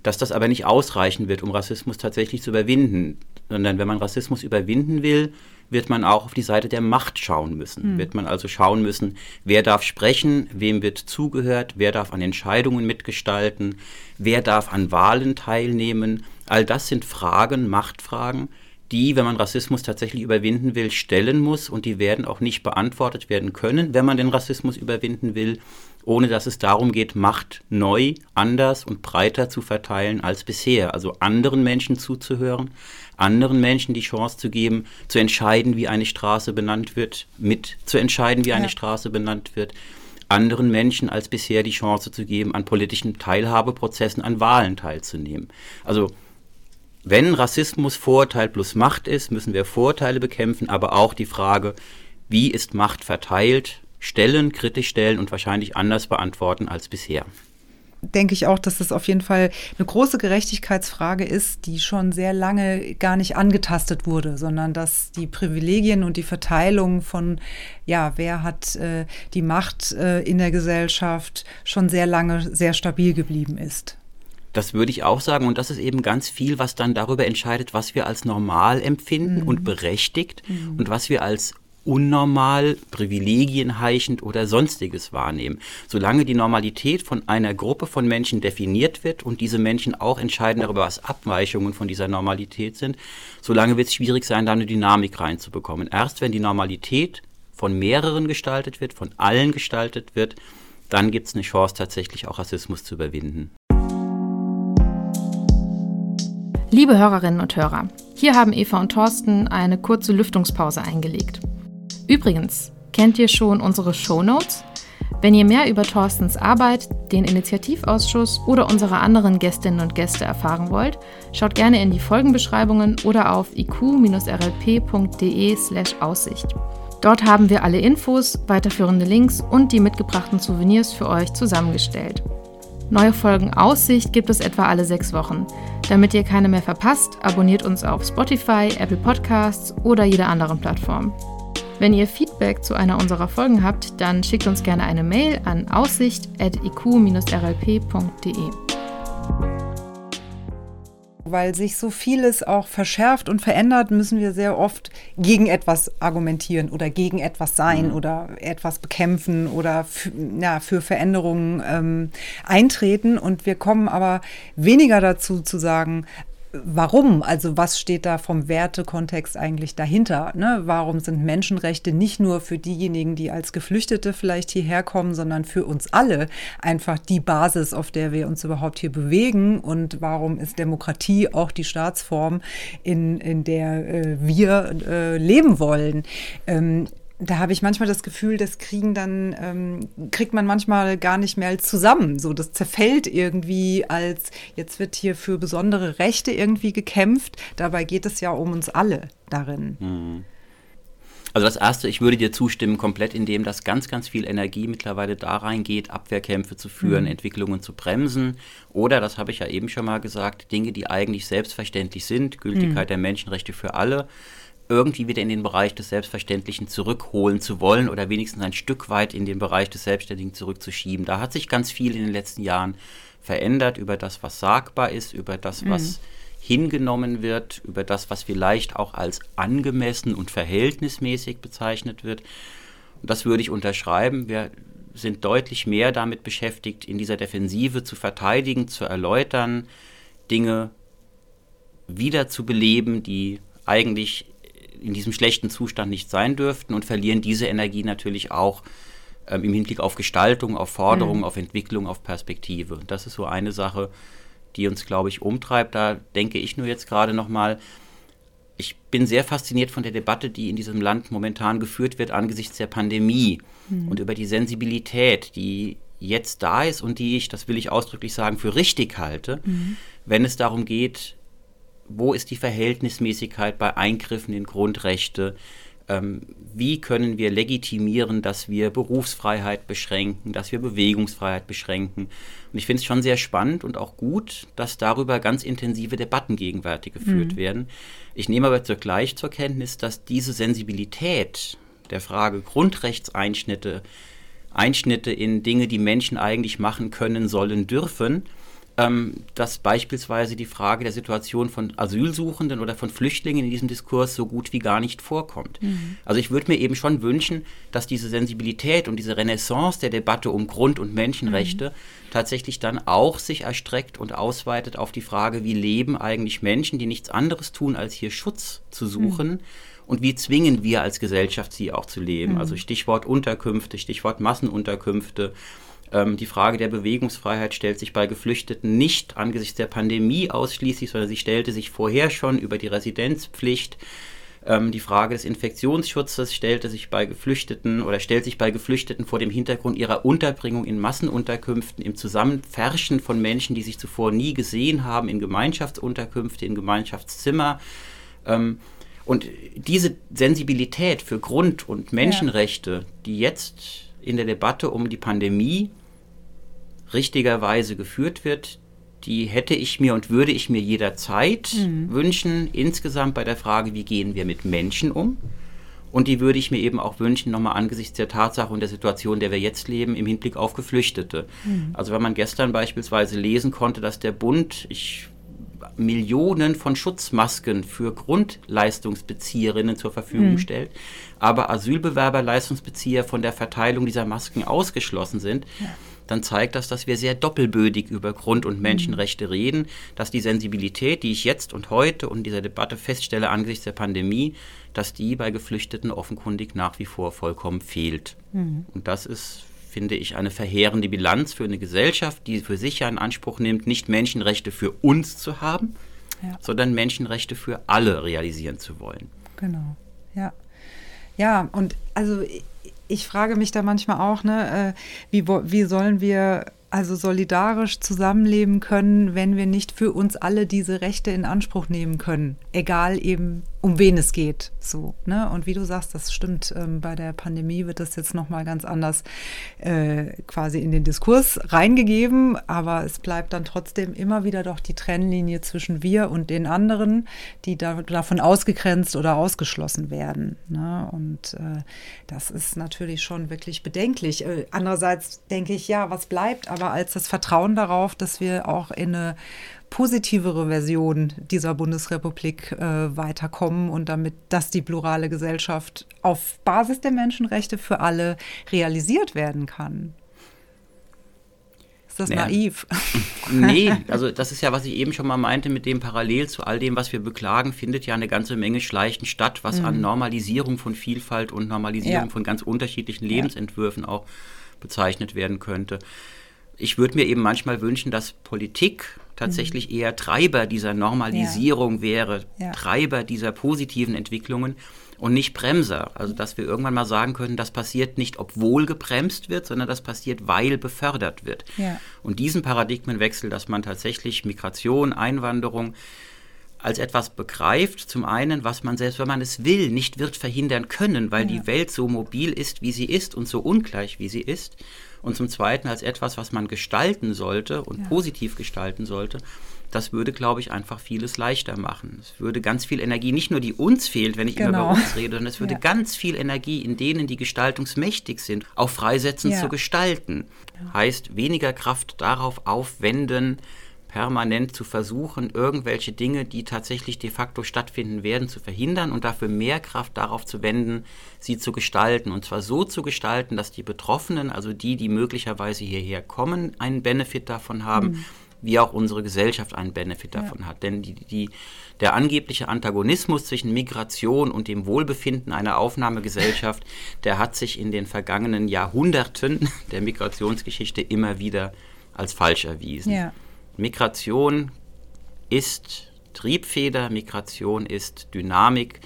Dass das aber nicht ausreichen wird, um Rassismus tatsächlich zu überwinden, sondern wenn man Rassismus überwinden will, wird man auch auf die Seite der Macht schauen müssen. Mhm. Wird man also schauen müssen, wer darf sprechen, wem wird zugehört, wer darf an Entscheidungen mitgestalten, wer darf an Wahlen teilnehmen. All das sind Fragen, Machtfragen, die, wenn man Rassismus tatsächlich überwinden will, stellen muss und die werden auch nicht beantwortet werden können, wenn man den Rassismus überwinden will, ohne dass es darum geht, Macht neu, anders und breiter zu verteilen als bisher. Also anderen Menschen zuzuhören, anderen Menschen die Chance zu geben, zu entscheiden, wie eine Straße benannt wird, mit zu entscheiden, wie eine ja. Straße benannt wird, anderen Menschen als bisher die Chance zu geben, an politischen Teilhabeprozessen, an Wahlen teilzunehmen. Also wenn Rassismus Vorurteil plus Macht ist, müssen wir Vorurteile bekämpfen, aber auch die Frage, wie ist Macht verteilt, stellen, kritisch stellen und wahrscheinlich anders beantworten als bisher denke ich auch, dass das auf jeden Fall eine große Gerechtigkeitsfrage ist, die schon sehr lange gar nicht angetastet wurde, sondern dass die Privilegien und die Verteilung von, ja, wer hat äh, die Macht äh, in der Gesellschaft schon sehr lange sehr stabil geblieben ist. Das würde ich auch sagen. Und das ist eben ganz viel, was dann darüber entscheidet, was wir als normal empfinden mhm. und berechtigt mhm. und was wir als unnormal, privilegienheischend oder sonstiges wahrnehmen. Solange die Normalität von einer Gruppe von Menschen definiert wird und diese Menschen auch entscheiden darüber, was Abweichungen von dieser Normalität sind, solange wird es schwierig sein, da eine Dynamik reinzubekommen. Erst wenn die Normalität von mehreren gestaltet wird, von allen gestaltet wird, dann gibt es eine Chance, tatsächlich auch Rassismus zu überwinden. Liebe Hörerinnen und Hörer, hier haben Eva und Thorsten eine kurze Lüftungspause eingelegt. Übrigens, kennt ihr schon unsere Show Notes? Wenn ihr mehr über Thorstens Arbeit, den Initiativausschuss oder unsere anderen Gästinnen und Gäste erfahren wollt, schaut gerne in die Folgenbeschreibungen oder auf iq-rlp.de/aussicht. Dort haben wir alle Infos, weiterführende Links und die mitgebrachten Souvenirs für euch zusammengestellt. Neue Folgen Aussicht gibt es etwa alle sechs Wochen. Damit ihr keine mehr verpasst, abonniert uns auf Spotify, Apple Podcasts oder jeder anderen Plattform. Wenn ihr Feedback zu einer unserer Folgen habt, dann schickt uns gerne eine Mail an aussicht.iq-rlp.de. Weil sich so vieles auch verschärft und verändert, müssen wir sehr oft gegen etwas argumentieren oder gegen etwas sein mhm. oder etwas bekämpfen oder für, ja, für Veränderungen ähm, eintreten. Und wir kommen aber weniger dazu zu sagen, warum? Also was steht da vom Wertekontext eigentlich dahinter? Ne? Warum sind Menschenrechte nicht nur für diejenigen, die als Geflüchtete vielleicht hierher kommen, sondern für uns alle einfach die Basis, auf der wir uns überhaupt hier bewegen? Und warum ist Demokratie auch die Staatsform, in, in der äh, wir äh, leben wollen? Ähm, da habe ich manchmal das Gefühl, das kriegen dann, ähm, kriegt man manchmal gar nicht mehr zusammen. So, das zerfällt irgendwie als, jetzt wird hier für besondere Rechte irgendwie gekämpft. Dabei geht es ja um uns alle darin. Mhm. Also das Erste, ich würde dir zustimmen, komplett, indem das ganz, ganz viel Energie mittlerweile da reingeht, Abwehrkämpfe zu führen, mhm. Entwicklungen zu bremsen. Oder, das habe ich ja eben schon mal gesagt, Dinge, die eigentlich selbstverständlich sind, Gültigkeit mhm. der Menschenrechte für alle, irgendwie wieder in den Bereich des Selbstverständlichen zurückholen zu wollen oder wenigstens ein Stück weit in den Bereich des Selbstständigen zurückzuschieben. Da hat sich ganz viel in den letzten Jahren verändert über das, was sagbar ist, über das, mhm. was hingenommen wird, über das, was vielleicht auch als angemessen und verhältnismäßig bezeichnet wird. Und das würde ich unterschreiben. Wir sind deutlich mehr damit beschäftigt, in dieser Defensive zu verteidigen, zu erläutern, Dinge wieder zu beleben, die eigentlich in diesem schlechten Zustand nicht sein dürften und verlieren diese Energie natürlich auch ähm, im Hinblick auf Gestaltung, auf Forderung, mhm. auf Entwicklung, auf Perspektive. Das ist so eine Sache, die uns, glaube ich, umtreibt. Da denke ich nur jetzt gerade nochmal, ich bin sehr fasziniert von der Debatte, die in diesem Land momentan geführt wird angesichts der Pandemie mhm. und über die Sensibilität, die jetzt da ist und die ich, das will ich ausdrücklich sagen, für richtig halte, mhm. wenn es darum geht, wo ist die Verhältnismäßigkeit bei Eingriffen in Grundrechte? Ähm, wie können wir legitimieren, dass wir Berufsfreiheit beschränken, dass wir Bewegungsfreiheit beschränken? Und ich finde es schon sehr spannend und auch gut, dass darüber ganz intensive Debatten gegenwärtig geführt mhm. werden. Ich nehme aber zugleich zur Kenntnis, dass diese Sensibilität der Frage Grundrechtseinschnitte, Einschnitte in Dinge, die Menschen eigentlich machen können, sollen, dürfen, ähm, dass beispielsweise die Frage der Situation von Asylsuchenden oder von Flüchtlingen in diesem Diskurs so gut wie gar nicht vorkommt. Mhm. Also ich würde mir eben schon wünschen, dass diese Sensibilität und diese Renaissance der Debatte um Grund- und Menschenrechte mhm. tatsächlich dann auch sich erstreckt und ausweitet auf die Frage, wie leben eigentlich Menschen, die nichts anderes tun, als hier Schutz zu suchen. Mhm. Und wie zwingen wir als Gesellschaft sie auch zu leben? Mhm. Also Stichwort Unterkünfte, Stichwort Massenunterkünfte, ähm, die Frage der Bewegungsfreiheit stellt sich bei Geflüchteten nicht angesichts der Pandemie ausschließlich, sondern sie stellte sich vorher schon über die Residenzpflicht. Ähm, die Frage des Infektionsschutzes stellte sich bei Geflüchteten oder stellt sich bei Geflüchteten vor dem Hintergrund ihrer Unterbringung in Massenunterkünften, im Zusammenfärschen von Menschen, die sich zuvor nie gesehen haben, in Gemeinschaftsunterkünfte, in Gemeinschaftszimmer. Ähm, und diese Sensibilität für Grund- und Menschenrechte, die jetzt in der Debatte um die Pandemie richtigerweise geführt wird, die hätte ich mir und würde ich mir jederzeit mhm. wünschen, insgesamt bei der Frage, wie gehen wir mit Menschen um. Und die würde ich mir eben auch wünschen, nochmal angesichts der Tatsache und der Situation, in der wir jetzt leben, im Hinblick auf Geflüchtete. Mhm. Also wenn man gestern beispielsweise lesen konnte, dass der Bund, ich Millionen von Schutzmasken für Grundleistungsbezieherinnen zur Verfügung mhm. stellt, aber Asylbewerberleistungsbezieher von der Verteilung dieser Masken ausgeschlossen sind. Ja dann zeigt das, dass wir sehr doppelbödig über Grund- und Menschenrechte reden, dass die Sensibilität, die ich jetzt und heute und in dieser Debatte feststelle angesichts der Pandemie, dass die bei Geflüchteten offenkundig nach wie vor vollkommen fehlt. Mhm. Und das ist, finde ich, eine verheerende Bilanz für eine Gesellschaft, die für sich ja in Anspruch nimmt, nicht Menschenrechte für uns zu haben, ja. sondern Menschenrechte für alle realisieren zu wollen. Genau, ja. Ja, und also ich frage mich da manchmal auch, ne, äh, wie, wie sollen wir also solidarisch zusammenleben können, wenn wir nicht für uns alle diese Rechte in Anspruch nehmen können, egal eben um wen es geht. So, ne? Und wie du sagst, das stimmt, ähm, bei der Pandemie wird das jetzt nochmal ganz anders äh, quasi in den Diskurs reingegeben, aber es bleibt dann trotzdem immer wieder doch die Trennlinie zwischen wir und den anderen, die da, davon ausgegrenzt oder ausgeschlossen werden. Ne? Und äh, das ist natürlich schon wirklich bedenklich. Äh, andererseits denke ich, ja, was bleibt aber als das Vertrauen darauf, dass wir auch in eine positivere Version dieser Bundesrepublik äh, weiterkommen und damit, dass die plurale Gesellschaft auf Basis der Menschenrechte für alle realisiert werden kann. Ist das naja. naiv? Nee, also das ist ja, was ich eben schon mal meinte, mit dem parallel zu all dem, was wir beklagen, findet ja eine ganze Menge Schleichen statt, was mhm. an Normalisierung von Vielfalt und Normalisierung ja. von ganz unterschiedlichen Lebensentwürfen ja. auch bezeichnet werden könnte. Ich würde mir eben manchmal wünschen, dass Politik tatsächlich mhm. eher Treiber dieser Normalisierung ja. wäre, Treiber dieser positiven Entwicklungen und nicht Bremser. Also dass wir irgendwann mal sagen können, das passiert nicht, obwohl gebremst wird, sondern das passiert, weil befördert wird. Ja. Und diesen Paradigmenwechsel, dass man tatsächlich Migration, Einwanderung als etwas begreift, zum einen, was man selbst, wenn man es will, nicht wird verhindern können, weil ja. die Welt so mobil ist, wie sie ist und so ungleich, wie sie ist. Und zum Zweiten als etwas, was man gestalten sollte und ja. positiv gestalten sollte das würde, glaube ich, einfach vieles leichter machen. Es würde ganz viel Energie, nicht nur die uns fehlt, wenn ich genau. immer über uns rede, sondern es würde ja. ganz viel Energie in denen, die gestaltungsmächtig sind, auch freisetzen ja. zu gestalten. Heißt, weniger Kraft darauf aufwenden, permanent zu versuchen, irgendwelche Dinge, die tatsächlich de facto stattfinden werden, zu verhindern und dafür mehr Kraft darauf zu wenden, sie zu gestalten. Und zwar so zu gestalten, dass die Betroffenen, also die, die möglicherweise hierher kommen, einen Benefit davon haben. Mhm wie auch unsere Gesellschaft einen Benefit davon ja. hat. Denn die, die, der angebliche Antagonismus zwischen Migration und dem Wohlbefinden einer Aufnahmegesellschaft, der hat sich in den vergangenen Jahrhunderten der Migrationsgeschichte immer wieder als falsch erwiesen. Ja. Migration ist Triebfeder, Migration ist Dynamik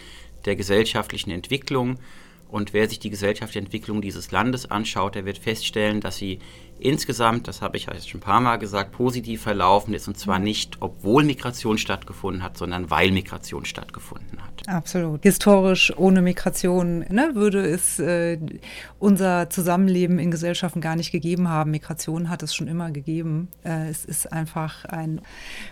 der gesellschaftlichen Entwicklung. Und wer sich die gesellschaftliche Entwicklung dieses Landes anschaut, der wird feststellen, dass sie insgesamt, das habe ich jetzt schon ein paar Mal gesagt, positiv verlaufen ist. Und zwar nicht, obwohl Migration stattgefunden hat, sondern weil Migration stattgefunden hat. Absolut. Historisch ohne Migration ne, würde es äh, unser Zusammenleben in Gesellschaften gar nicht gegeben haben. Migration hat es schon immer gegeben. Äh, es ist einfach ein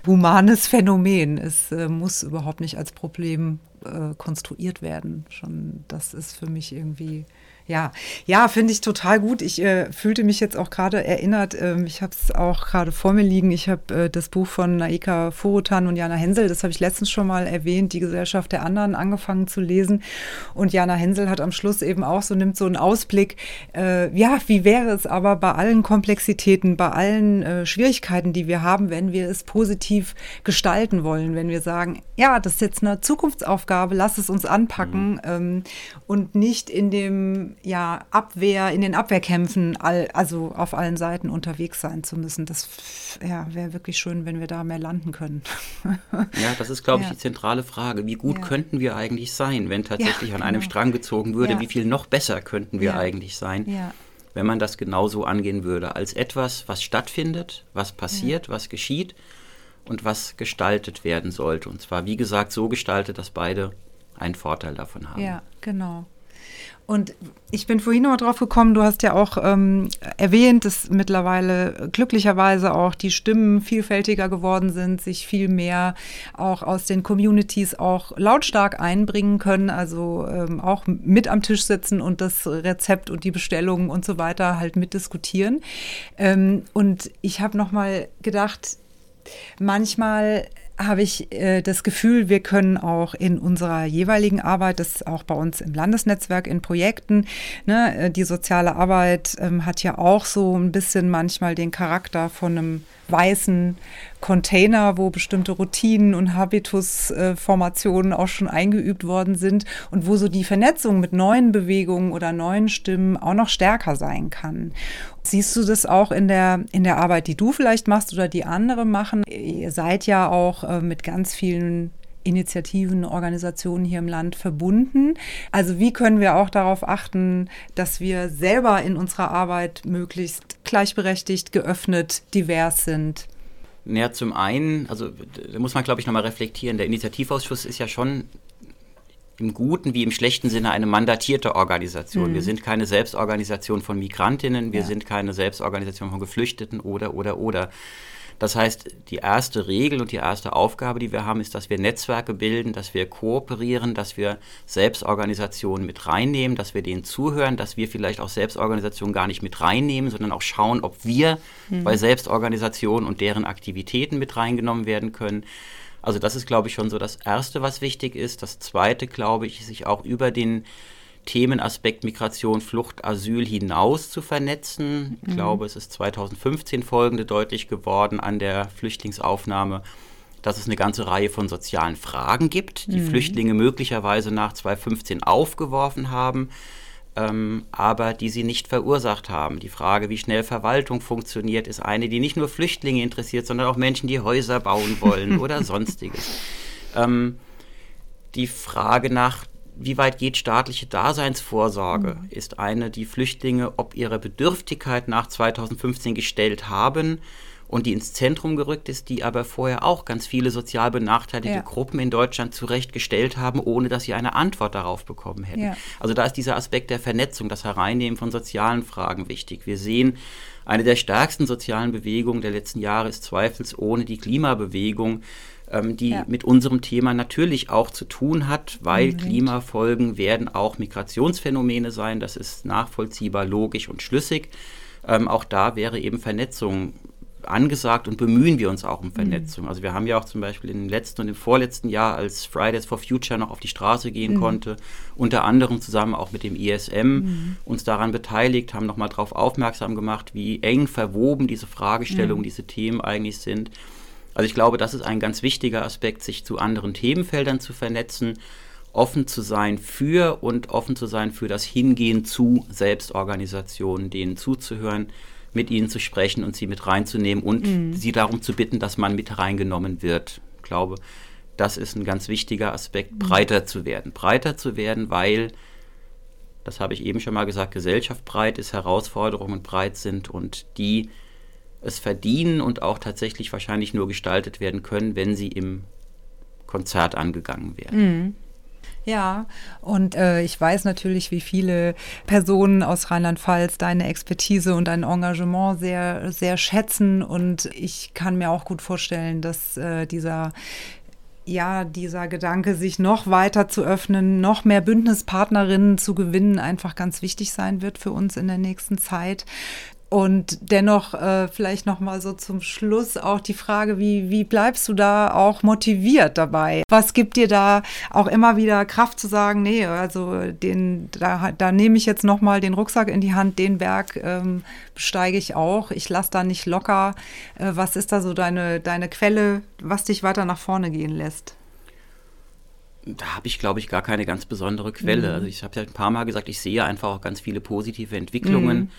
humanes Phänomen. Es äh, muss überhaupt nicht als Problem äh, konstruiert werden. Schon das ist für mich irgendwie ja, ja, finde ich total gut. Ich äh, fühlte mich jetzt auch gerade erinnert, ähm, ich habe es auch gerade vor mir liegen, ich habe äh, das Buch von Naika Furutan und Jana Hensel, das habe ich letztens schon mal erwähnt, Die Gesellschaft der anderen, angefangen zu lesen. Und Jana Hensel hat am Schluss eben auch so, nimmt so einen Ausblick, äh, ja, wie wäre es aber bei allen Komplexitäten, bei allen äh, Schwierigkeiten, die wir haben, wenn wir es positiv gestalten wollen, wenn wir sagen, ja, das ist jetzt eine Zukunftsaufgabe, lass es uns anpacken mhm. ähm, und nicht in dem ja, Abwehr, in den Abwehrkämpfen, all, also auf allen Seiten unterwegs sein zu müssen. Das ja, wäre wirklich schön, wenn wir da mehr landen können. ja, das ist, glaube ich, ja. die zentrale Frage. Wie gut ja. könnten wir eigentlich sein, wenn tatsächlich an einem genau. Strang gezogen würde? Wie viel noch besser könnten wir eigentlich sein? wenn man das genauso angehen würde, als etwas, was stattfindet, was passiert, was geschieht und was gestaltet werden sollte. Und zwar, wie gesagt, so gestaltet, dass beide einen Vorteil davon haben. Ja, genau. Und ich bin vorhin noch drauf gekommen, du hast ja auch ähm, erwähnt, dass mittlerweile glücklicherweise auch die Stimmen vielfältiger geworden sind, sich viel mehr auch aus den Communities auch lautstark einbringen können, also ähm, auch mit am Tisch sitzen und das Rezept und die Bestellungen und so weiter halt mitdiskutieren. Ähm, und ich habe noch mal gedacht, manchmal habe ich äh, das Gefühl, wir können auch in unserer jeweiligen Arbeit, das ist auch bei uns im Landesnetzwerk in Projekten, ne, äh, die soziale Arbeit ähm, hat ja auch so ein bisschen manchmal den Charakter von einem weißen Container, wo bestimmte Routinen und Habitusformationen auch schon eingeübt worden sind und wo so die Vernetzung mit neuen Bewegungen oder neuen Stimmen auch noch stärker sein kann. Siehst du das auch in der, in der Arbeit, die du vielleicht machst oder die andere machen? Ihr seid ja auch äh, mit ganz vielen Initiativen, Organisationen hier im Land verbunden. Also wie können wir auch darauf achten, dass wir selber in unserer Arbeit möglichst gleichberechtigt, geöffnet, divers sind? Naja, zum einen, also da muss man, glaube ich, nochmal reflektieren, der Initiativausschuss ist ja schon im guten wie im schlechten Sinne eine mandatierte Organisation. Mhm. Wir sind keine Selbstorganisation von Migrantinnen, wir ja. sind keine Selbstorganisation von Geflüchteten oder, oder, oder. Das heißt, die erste Regel und die erste Aufgabe, die wir haben, ist, dass wir Netzwerke bilden, dass wir kooperieren, dass wir Selbstorganisationen mit reinnehmen, dass wir denen zuhören, dass wir vielleicht auch Selbstorganisationen gar nicht mit reinnehmen, sondern auch schauen, ob wir mhm. bei Selbstorganisationen und deren Aktivitäten mit reingenommen werden können. Also das ist, glaube ich, schon so das Erste, was wichtig ist. Das Zweite, glaube ich, ist sich auch über den Themenaspekt Migration, Flucht, Asyl hinaus zu vernetzen. Ich mhm. glaube, es ist 2015 folgende deutlich geworden an der Flüchtlingsaufnahme, dass es eine ganze Reihe von sozialen Fragen gibt, die mhm. Flüchtlinge möglicherweise nach 2015 aufgeworfen haben, ähm, aber die sie nicht verursacht haben. Die Frage, wie schnell Verwaltung funktioniert, ist eine, die nicht nur Flüchtlinge interessiert, sondern auch Menschen, die Häuser bauen wollen oder sonstiges. Ähm, die Frage nach wie weit geht staatliche Daseinsvorsorge, mhm. ist eine, die Flüchtlinge ob ihrer Bedürftigkeit nach 2015 gestellt haben und die ins Zentrum gerückt ist, die aber vorher auch ganz viele sozial benachteiligte ja. Gruppen in Deutschland zurechtgestellt haben, ohne dass sie eine Antwort darauf bekommen hätten. Ja. Also da ist dieser Aspekt der Vernetzung, das Hereinnehmen von sozialen Fragen wichtig. Wir sehen, eine der stärksten sozialen Bewegungen der letzten Jahre ist zweifelsohne die Klimabewegung ähm, die ja. mit unserem Thema natürlich auch zu tun hat, weil mhm. Klimafolgen werden auch Migrationsphänomene sein. Das ist nachvollziehbar, logisch und schlüssig. Ähm, auch da wäre eben Vernetzung angesagt und bemühen wir uns auch um Vernetzung. Mhm. Also wir haben ja auch zum Beispiel im letzten und im vorletzten Jahr, als Fridays for Future noch auf die Straße gehen mhm. konnte, unter anderem zusammen auch mit dem ISM mhm. uns daran beteiligt, haben nochmal darauf aufmerksam gemacht, wie eng verwoben diese Fragestellungen, mhm. diese Themen eigentlich sind. Also ich glaube, das ist ein ganz wichtiger Aspekt, sich zu anderen Themenfeldern zu vernetzen, offen zu sein für und offen zu sein für das Hingehen zu Selbstorganisationen, denen zuzuhören, mit ihnen zu sprechen und sie mit reinzunehmen und mhm. sie darum zu bitten, dass man mit reingenommen wird. Ich glaube, das ist ein ganz wichtiger Aspekt, mhm. breiter zu werden. Breiter zu werden, weil, das habe ich eben schon mal gesagt, Gesellschaft breit ist, Herausforderungen breit sind und die es verdienen und auch tatsächlich wahrscheinlich nur gestaltet werden können, wenn sie im Konzert angegangen werden. Mhm. Ja, und äh, ich weiß natürlich, wie viele Personen aus Rheinland-Pfalz deine Expertise und dein Engagement sehr, sehr schätzen. Und ich kann mir auch gut vorstellen, dass äh, dieser ja, dieser Gedanke, sich noch weiter zu öffnen, noch mehr Bündnispartnerinnen zu gewinnen, einfach ganz wichtig sein wird für uns in der nächsten Zeit. Und dennoch äh, vielleicht noch mal so zum Schluss auch die Frage, wie, wie bleibst du da auch motiviert dabei? Was gibt dir da auch immer wieder Kraft zu sagen, nee, also den, da, da nehme ich jetzt noch mal den Rucksack in die Hand, den Berg ähm, besteige ich auch, ich lasse da nicht locker. Äh, was ist da so deine, deine Quelle, was dich weiter nach vorne gehen lässt? Da habe ich, glaube ich, gar keine ganz besondere Quelle. Mhm. Also ich habe ja ein paar Mal gesagt, ich sehe einfach auch ganz viele positive Entwicklungen. Mhm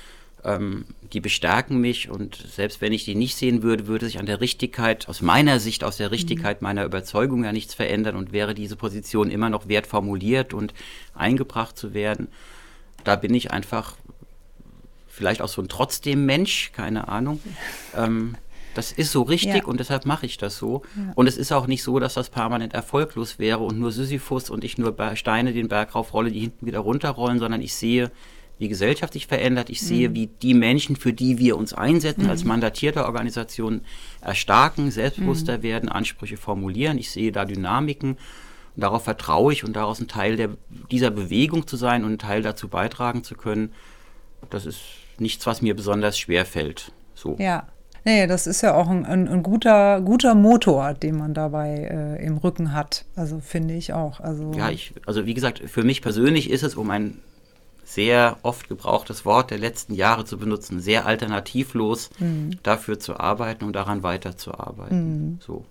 ähm, die bestärken mich und selbst wenn ich die nicht sehen würde, würde sich an der Richtigkeit, aus meiner Sicht, aus der Richtigkeit mhm. meiner Überzeugung ja nichts verändern und wäre diese Position immer noch wert formuliert und eingebracht zu werden. Da bin ich einfach vielleicht auch so ein trotzdem Mensch, keine Ahnung. Ähm, das ist so richtig ja. und deshalb mache ich das so. Ja. Und es ist auch nicht so, dass das permanent erfolglos wäre und nur Sisyphus und ich nur Steine den Berg raufrolle, die hinten wieder runterrollen, sondern ich sehe, wie Gesellschaft sich verändert. Ich sehe, mhm. wie die Menschen, für die wir uns einsetzen, mhm. als mandatierte Organisation erstarken, selbstbewusster mhm. werden, Ansprüche formulieren. Ich sehe da Dynamiken. Und darauf vertraue ich und daraus ein Teil der, dieser Bewegung zu sein und ein Teil dazu beitragen zu können. Das ist nichts, was mir besonders schwer fällt. So. Ja. Nee, das ist ja auch ein, ein, ein guter, guter Motor, den man dabei äh, im Rücken hat. Also finde ich auch. Also ja, ich, also wie gesagt, für mich persönlich ist es, um ein sehr oft gebrauchtes Wort der letzten Jahre zu benutzen, sehr alternativlos mhm. dafür zu arbeiten und daran weiterzuarbeiten. Mhm. So.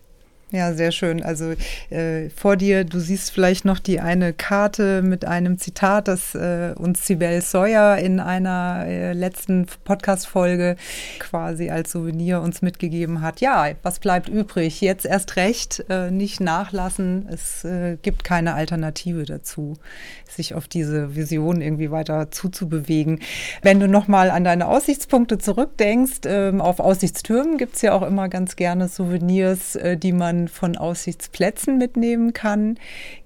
Ja, sehr schön. Also äh, vor dir, du siehst vielleicht noch die eine Karte mit einem Zitat, das äh, uns Sibel Sawyer in einer äh, letzten Podcast-Folge quasi als Souvenir uns mitgegeben hat. Ja, was bleibt übrig? Jetzt erst recht, äh, nicht nachlassen. Es äh, gibt keine Alternative dazu, sich auf diese Vision irgendwie weiter zuzubewegen. Wenn du nochmal an deine Aussichtspunkte zurückdenkst, ähm, auf Aussichtstürmen gibt es ja auch immer ganz gerne Souvenirs, äh, die man von Aussichtsplätzen mitnehmen kann?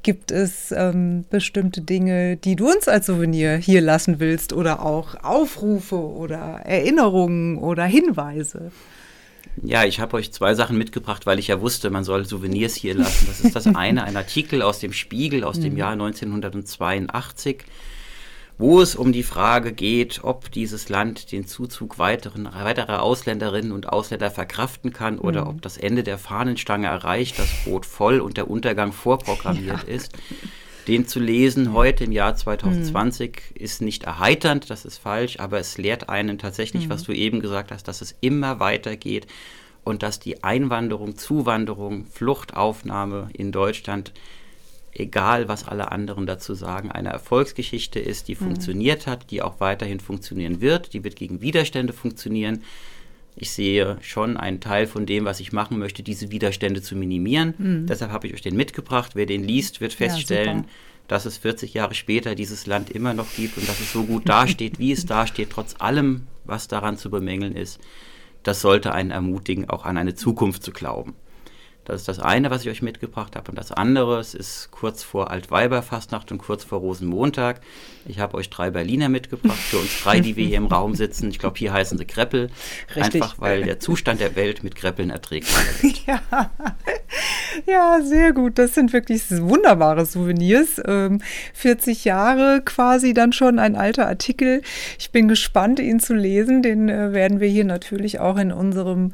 Gibt es ähm, bestimmte Dinge, die du uns als Souvenir hier lassen willst oder auch Aufrufe oder Erinnerungen oder Hinweise? Ja, ich habe euch zwei Sachen mitgebracht, weil ich ja wusste, man soll Souvenirs hier lassen. Das ist das eine, ein Artikel aus dem Spiegel aus dem mhm. Jahr 1982 wo es um die Frage geht, ob dieses Land den Zuzug weiteren, weiterer Ausländerinnen und Ausländer verkraften kann oder mhm. ob das Ende der Fahnenstange erreicht, das Boot voll und der Untergang vorprogrammiert ja. ist. Den zu lesen heute im Jahr 2020 mhm. ist nicht erheiternd, das ist falsch, aber es lehrt einen tatsächlich, mhm. was du eben gesagt hast, dass es immer weitergeht und dass die Einwanderung, Zuwanderung, Fluchtaufnahme in Deutschland, egal was alle anderen dazu sagen, eine Erfolgsgeschichte ist, die mhm. funktioniert hat, die auch weiterhin funktionieren wird, die wird gegen Widerstände funktionieren. Ich sehe schon einen Teil von dem, was ich machen möchte, diese Widerstände zu minimieren. Mhm. Deshalb habe ich euch den mitgebracht. Wer den liest, wird feststellen, ja, dass es 40 Jahre später dieses Land immer noch gibt und dass es so gut dasteht, wie es dasteht, trotz allem, was daran zu bemängeln ist. Das sollte einen ermutigen, auch an eine Zukunft zu glauben. Das ist das eine, was ich euch mitgebracht habe. Und das andere, es ist kurz vor Altweiberfastnacht und kurz vor Rosenmontag. Ich habe euch drei Berliner mitgebracht, für uns drei, die wir hier im Raum sitzen. Ich glaube, hier heißen sie Kreppel. Richtig. Einfach, weil der Zustand der Welt mit Kreppeln erträgt wird. Ja. ja, sehr gut. Das sind wirklich wunderbare Souvenirs. 40 ähm, Jahre quasi dann schon ein alter Artikel. Ich bin gespannt, ihn zu lesen. Den äh, werden wir hier natürlich auch in unserem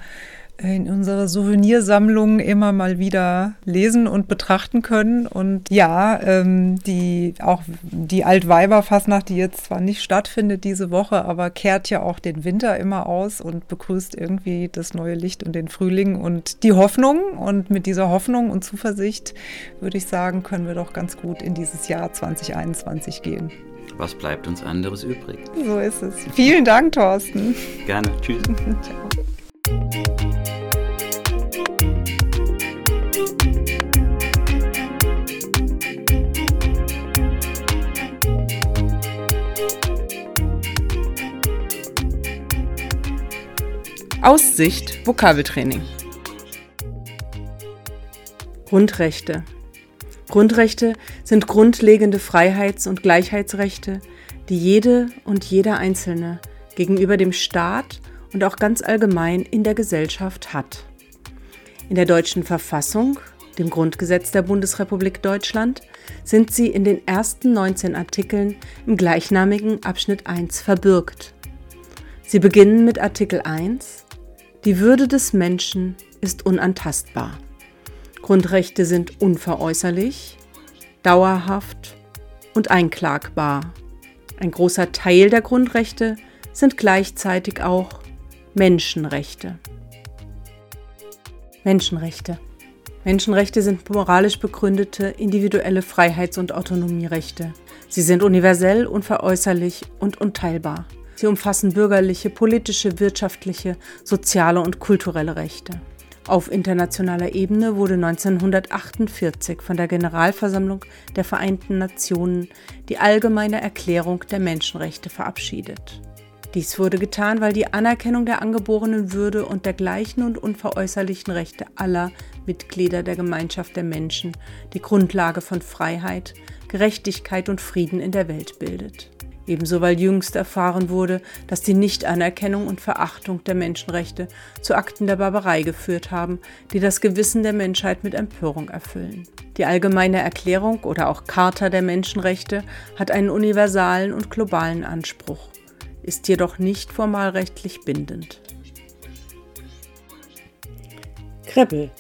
in unserer Souvenirsammlung immer mal wieder lesen und betrachten können. Und ja, ähm, die auch die Altweiberfastnacht, die jetzt zwar nicht stattfindet diese Woche, aber kehrt ja auch den Winter immer aus und begrüßt irgendwie das neue Licht und den Frühling und die Hoffnung. Und mit dieser Hoffnung und Zuversicht würde ich sagen, können wir doch ganz gut in dieses Jahr 2021 gehen. Was bleibt uns anderes übrig? So ist es. Vielen Dank, Thorsten. Gerne. Tschüss. Ciao. Aussicht Vokabeltraining. Grundrechte. Grundrechte sind grundlegende Freiheits- und Gleichheitsrechte, die jede und jeder Einzelne gegenüber dem Staat und auch ganz allgemein in der Gesellschaft hat. In der deutschen Verfassung, dem Grundgesetz der Bundesrepublik Deutschland, sind sie in den ersten 19 Artikeln im gleichnamigen Abschnitt 1 verbürgt. Sie beginnen mit Artikel 1 die Würde des Menschen ist unantastbar. Grundrechte sind unveräußerlich, dauerhaft und einklagbar. Ein großer Teil der Grundrechte sind gleichzeitig auch Menschenrechte. Menschenrechte. Menschenrechte sind moralisch begründete individuelle Freiheits- und Autonomierechte. Sie sind universell, unveräußerlich und unteilbar. Sie umfassen bürgerliche, politische, wirtschaftliche, soziale und kulturelle Rechte. Auf internationaler Ebene wurde 1948 von der Generalversammlung der Vereinten Nationen die Allgemeine Erklärung der Menschenrechte verabschiedet. Dies wurde getan, weil die Anerkennung der angeborenen Würde und der gleichen und unveräußerlichen Rechte aller Mitglieder der Gemeinschaft der Menschen die Grundlage von Freiheit, Gerechtigkeit und Frieden in der Welt bildet. Ebenso weil jüngst erfahren wurde, dass die Nichtanerkennung und Verachtung der Menschenrechte zu Akten der Barbarei geführt haben, die das Gewissen der Menschheit mit Empörung erfüllen. Die Allgemeine Erklärung oder auch Charta der Menschenrechte hat einen universalen und globalen Anspruch, ist jedoch nicht formalrechtlich bindend. Kreppel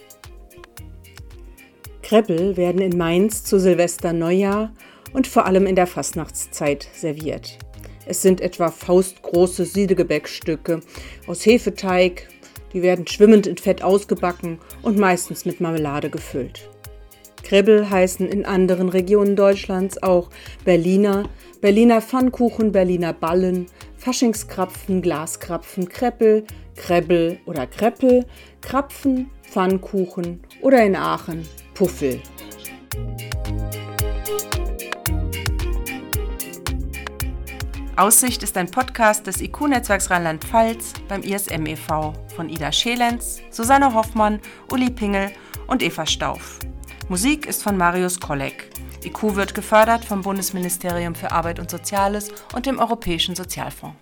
Kreppel werden in Mainz zu Silvester Neujahr und vor allem in der Fastnachtszeit serviert. Es sind etwa faustgroße Siedegebäckstücke aus Hefeteig, die werden schwimmend in Fett ausgebacken und meistens mit Marmelade gefüllt. Krebbel heißen in anderen Regionen Deutschlands auch Berliner, Berliner Pfannkuchen, Berliner Ballen, Faschingskrapfen, Glaskrapfen, Kreppel, Krebbel oder Kreppel, Krapfen, Pfannkuchen oder in Aachen Puffel. Aussicht ist ein Podcast des IQ-Netzwerks Rheinland-Pfalz beim ISM e.V. von Ida Schelenz, Susanne Hoffmann, Uli Pingel und Eva Stauf. Musik ist von Marius Kolleg. IQ wird gefördert vom Bundesministerium für Arbeit und Soziales und dem Europäischen Sozialfonds.